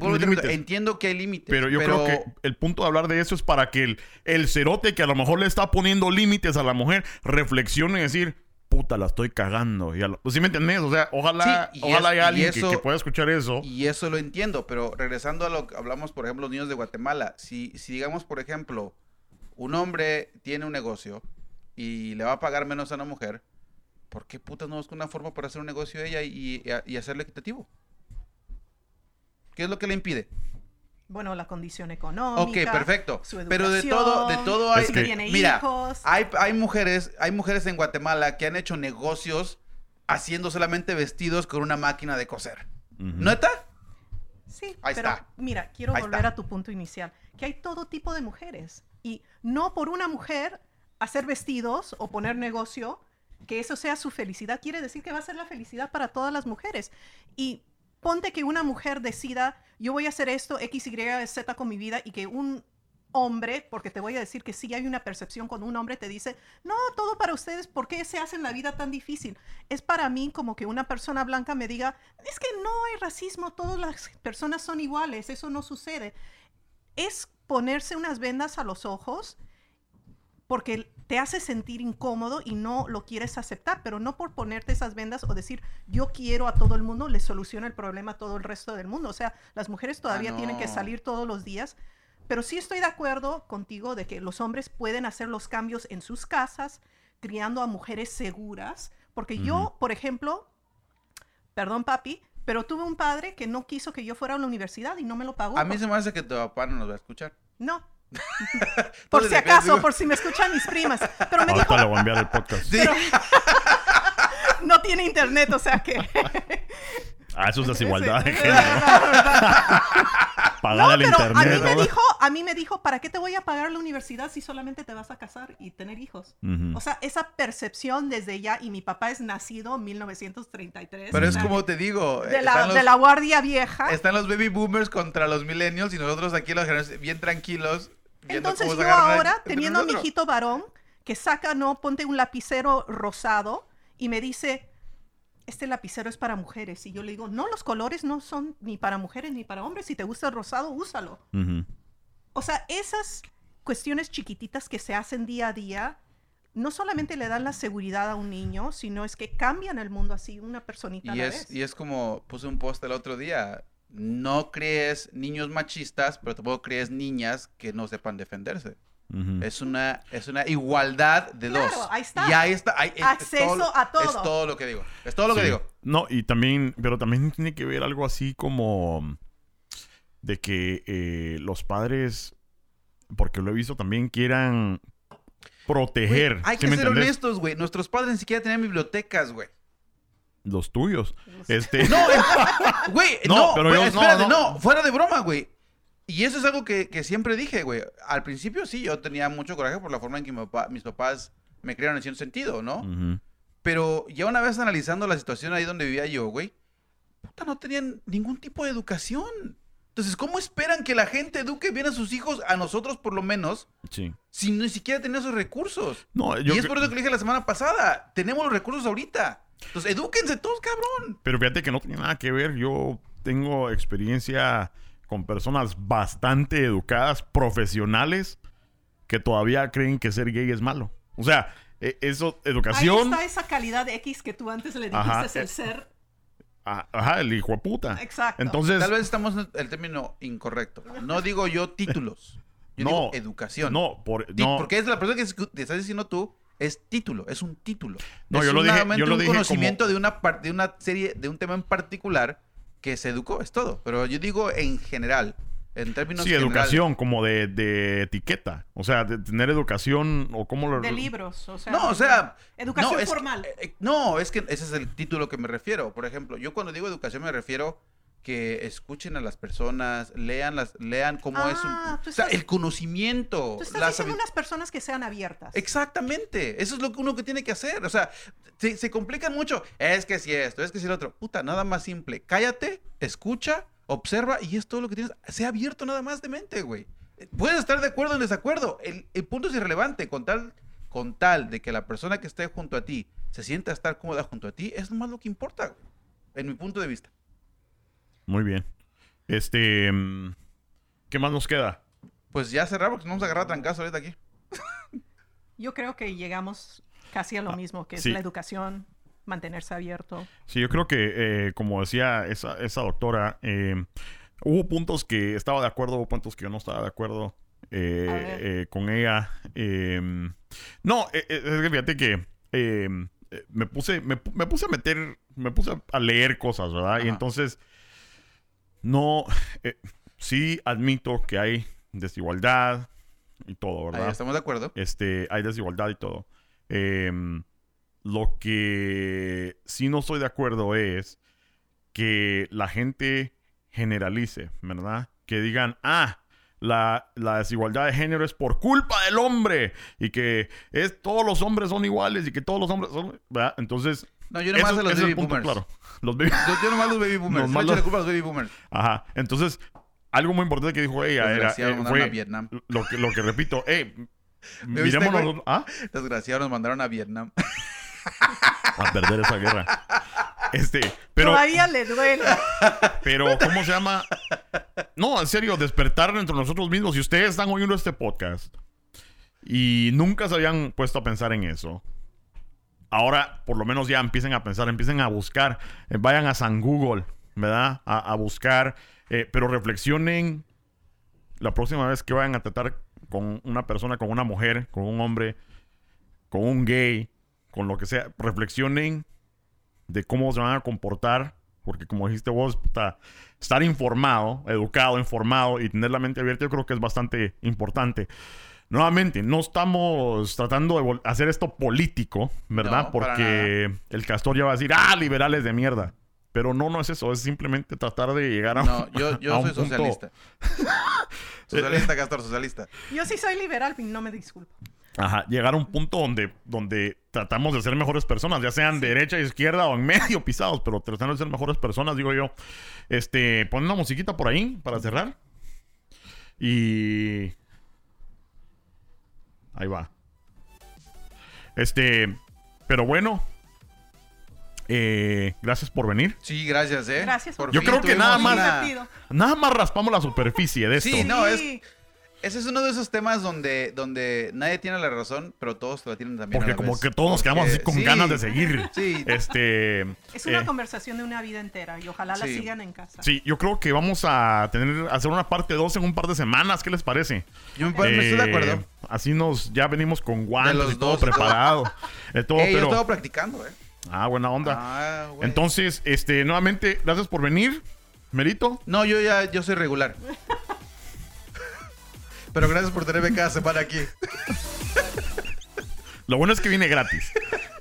Entiendo que hay límites. Pero yo creo que el punto de hablar de eso es para que el, el cerote que a lo mejor le está poniendo límites a la mujer reflexione y decir, puta, la estoy cagando. Y ¿sí me entendés? O sea, ojalá, Sí, ojalá es- haya alguien que- eso- que, pueda escuchar eso. Y eso lo entiendo, pero regresando a lo que hablamos, por ejemplo, los niños de Guatemala. Si, si digamos, por ejemplo, un hombre tiene un negocio y le va a pagar menos a una mujer, ¿por qué putas no busca una forma para hacer un negocio ella y, y, y hacerlo equitativo? ¿Qué es lo que le impide? Bueno, la condición económica. Ok, perfecto. su Pero de todo, de educación, todo hay. Es que- tiene mira, hijos. hay, hay mujeres, hay mujeres en Guatemala que han hecho negocios haciendo solamente vestidos con una máquina de coser. ¿Neta? Sí, Ahí pero está. mira, quiero Ahí volver está. a tu punto inicial, que hay todo tipo de mujeres y no por una mujer hacer vestidos o poner negocio, que eso sea su felicidad, quiere decir que va a ser la felicidad para todas las mujeres. Y ponte que una mujer decida, yo voy a hacer esto, X, Y, Z con mi vida y que un hombre, porque te voy a decir que sí hay una percepción cuando un hombre te dice, no, todo para ustedes, ¿por qué se hacen la vida tan difícil? Es para mí como que una persona blanca me diga, es que no hay racismo, todas las personas son iguales, eso no sucede. Es ponerse unas vendas a los ojos porque te hace sentir incómodo y no lo quieres aceptar, pero no por ponerte esas vendas o decir yo quiero a todo el mundo, le soluciona el problema a todo el resto del mundo. O sea, las mujeres todavía tienen que salir todos los días, pero sí estoy de acuerdo contigo de que los hombres pueden hacer los cambios en sus casas, criando a mujeres seguras, porque yo, por ejemplo, perdón papi, pero tuve un padre que no quiso que yo fuera a la universidad y no me lo pagó. A mí se me hace que tu papá no nos va a escuchar. No. Por si ¿de qué les acaso, digo? por si me escuchan mis primas. Pero me dijo, Ahorita le voy a enviar el podcast. Sí. pero- no tiene internet, o sea que... Ah, eso es desigualdad de género. Pagar el Pero a mí internet. me dijo, a mí me dijo, ¿para qué te voy a pagar la universidad si solamente te vas a casar y tener hijos? O sea, esa percepción desde ya, y mi papá es nacido en 1933. Pero es como te digo, de la, los, de la guardia vieja. están los baby boomers contra los millennials y nosotros aquí los bien tranquilos. Entonces yo ahora, teniendo a mi hijito varón, que saca, no, ponte un lapicero rosado y me dice, este lapicero es para mujeres. Y yo le digo, no, los colores no son ni para mujeres ni para hombres. Si te gusta el rosado, úsalo. O sea, esas cuestiones chiquititas que se hacen día a día, no solamente le dan la seguridad a un niño, sino es que cambian el mundo así, una personita Y a la es, vez. y es como puse un post el otro día. No crees niños machistas, pero tampoco crees niñas que no sepan defenderse. Es una, es una igualdad de Claro, dos. ahí está. Y ahí está. ahí- es- es Acceso todo- a todo. Es todo lo que digo. Es todo lo que digo. No, y también, pero también tiene que ver algo así como de que eh, los padres, porque lo he visto también, quieran proteger. Hay ¿sí que ser entendés? honestos, güey. Nuestros padres ni siquiera tenían bibliotecas, güey. Los tuyos. Este, No, eh, güey, No, no, pero yo- no, espérate, no. no, fuera de broma, güey. Y eso es algo que, que siempre dije, güey. Al principio sí, yo tenía mucho coraje por la forma en que mi papá- mis papás me criaron en cierto sentido, ¿no? Pero ya una vez analizando la situación ahí donde vivía yo, güey, puta, no tenían ningún tipo de educación. Entonces, ¿cómo esperan que la gente eduque bien a sus hijos, a nosotros por lo menos, Sí. si ni siquiera tenían esos recursos? No, yo y es por eso que le dije la semana pasada, tenemos los recursos ahorita. Entonces, edúquense todos, cabrón. Pero fíjate que no tiene nada que ver. Yo tengo experiencia con personas bastante educadas, profesionales, que todavía creen que ser gay es malo. O sea, e- eso, Ahí educación. está esa calidad X que tú antes le dijiste, Ajá, es el eh, ser. Ajá, el hijo de puta. Exacto. Entonces, Tal vez estamos en el término incorrecto. No digo yo títulos. Yo No, digo educación. no, por, no, Porque es la persona que te estás diciendo tú, es título, es un título. No, es yo lo dije- yo lo un dije conocimiento como- de una de una serie, de un tema en particular que se educó, es todo. Pero yo digo en general, en términos sí, generales. educación como de, de etiqueta. O sea, de tener educación o cómo lo... de libros, o sea. No, o sea, Educación no, es que- formal. eh, no, es que ese es el título que me refiero. Por ejemplo, yo cuando digo educación me refiero que escuchen a las personas, lean las, lean cómo es un, Ah, o sea, el conocimiento, Tú estás las unas personas que sean abiertas. Exactamente, eso es lo que uno que tiene que hacer. O sea, se, se complican mucho. Es que si esto, es que si lo otro. Puta, nada más simple. Cállate, escucha, observa y es todo lo que tienes. Sea abierto nada más de mente, güey. Puedes estar de acuerdo o en desacuerdo. El, el punto es irrelevante. Con tal, con tal de que la persona que esté junto a ti se sienta estar cómoda junto a ti, es nomás lo que importa, güey. En mi punto de vista. Muy bien. Este... mm, ¿Qué más nos queda? Pues ya cerramos, porque nos vamos a agarrar a trancazo ahorita aquí. Yo creo que llegamos casi a lo mismo, que es sí. la educación, mantenerse abierto. Sí, yo creo que, eh, como decía esa, esa doctora, eh, hubo puntos que estaba de acuerdo, hubo puntos que yo no estaba de acuerdo eh, eh, con ella. Eh, no, eh, es que fíjate que eh, eh, me puse, me, pu- me puse a meter, me puse a leer cosas, ¿verdad? Y entonces, no, eh, sí admito que hay desigualdad y todo, Ahí ¿verdad? estamos de acuerdo. Este, hay desigualdad y todo. Em, lo que sí no estoy de acuerdo es que la gente generalice, ¿verdad? Que digan, ah, la, la desigualdad de género es por culpa del hombre y que es, todos los hombres son iguales y que todos los hombres son... ¿verdad? Entonces... No, yo nomás eso- a los baby punto boomers. claro. Los baby- Yo, yo nomás los baby boomers. No, los- culpa a los baby boomers. Ajá. Entonces, algo muy importante que dijo ella era... Desgraciados eh, mandaron fue a Vietnam. lo, que, lo que repito, hey, ¿Me viste, miremos güey? nosotros- ¿Ah? Desgraciados nos mandaron a Vietnam. a perder esa guerra. Este, pero, Todavía le duele. pero, ¿cómo se llama? No, en serio, despertar entre nosotros mismos. Si ustedes están oyendo este podcast y nunca se habían puesto a pensar en eso, ahora por lo menos ya empiecen a pensar, empiecen a buscar, eh, vayan a San Google, ¿verdad? A, a buscar, eh, pero reflexionen la próxima vez que vayan a tratar con una persona, con una mujer, con un hombre, con un gay, con lo que sea, reflexionen de cómo se van a comportar, porque como dijiste vos, estar informado, educado, informado y tener la mente abierta, yo creo que es bastante importante. Nuevamente, no estamos tratando de hacer esto político, ¿verdad? No, porque el castor ya va a decir, ah, liberales de mierda. Pero no, no es eso, es simplemente tratar de llegar a, No, yo, yo un soy punto- socialista. socialista, Castor, socialista. Yo sí soy liberal, no me disculpo. Ajá, llegar a un punto donde, donde tratamos de ser mejores personas, ya sean derecha, izquierda o en medio pisados, pero tratando de ser mejores personas, digo yo. Este, pon una musiquita por ahí para cerrar. Y. Ahí va. Este, pero bueno. eh, gracias por venir. Sí, gracias, ¿eh? Gracias Por Yo fin creo que nada más- una-. Nada más raspamos la superficie de esto. Sí, no, es-. Ese es uno de esos temas donde, donde nadie tiene la razón, pero todos te la tienen también. a Porque la como vez. que todos nos quedamos Porque- así con sí, ganas de seguir. Sí, Este. Es una eh, conversación de una vida entera y ojalá la Sí. sigan en casa. Sí, yo creo que vamos a tener hacer una parte 2 en un par de semanas. ¿Qué les parece? yo me, me estoy de Eh, acuerdo. Así nos ya venimos con guantes los y todo dos y todo. preparado. De todo, Eh, yo pero estaba practicando, ¿eh? ah, buena onda. Ah, güey. Entonces, este, nuevamente, gracias por venir, Merito. No, yo ya yo soy regular. Pero gracias por tenerme cada semana aquí. Lo bueno es que viene gratis.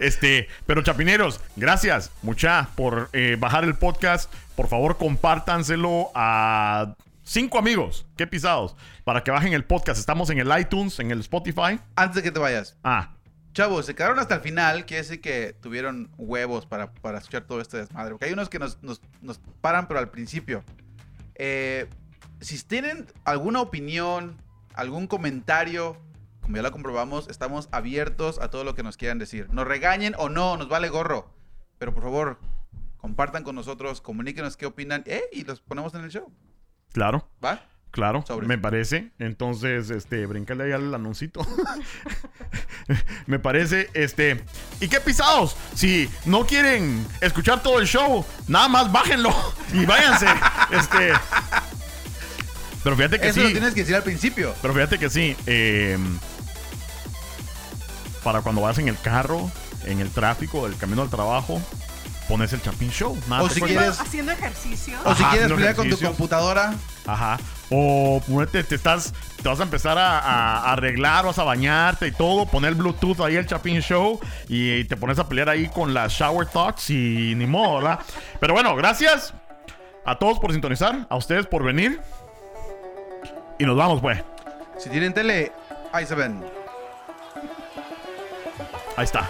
Este, pero chapineros, gracias mucha por eh, bajar el podcast. Por favor, compártanselo a cinco amigos, qué pisados, para que bajen el podcast. Estamos en el iTunes, en el Spotify. Antes de que te vayas. Ah, Chavos, se quedaron hasta el final, quiere decir que tuvieron huevos para, para escuchar todo este desmadre. Porque hay unos que nos, nos- nos paran, pero al principio. Eh, si tienen alguna opinión, algún comentario, como ya lo comprobamos, estamos abiertos a todo lo que nos quieran decir. Nos regañen o no, nos vale gorro. Pero por favor, compartan con nosotros, comuníquenos qué opinan eh, y los ponemos en el show. claro. ¿Va? Claro, me parece. Entonces, este, brincale ahí al anuncito. me parece, este. ¿Y qué pisados? Si no quieren escuchar todo el show, nada más bájenlo y váyanse. este. Pero fíjate que Eso lo tienes que decir al principio. Pero fíjate que sí. eh, para cuando vas en el carro, en el tráfico, del camino al trabajo, pones el Chapín Show. Nada O te si cuesta. quieres- Haciendo ejercicio. O si Ajá, quieres pelear con tu ejercicios. computadora, Ajá. O te estás, te vas a empezar a, a arreglar, vas a bañarte y todo, poner el Bluetooth ahí el Chapin Show y te pones a pelear ahí con las Shower Talks y ni modo, ¿verdad? Pero bueno, gracias a todos por sintonizar, a ustedes por venir. Y nos vamos, pues. si tienen tele, ahí se ven. Ahí está.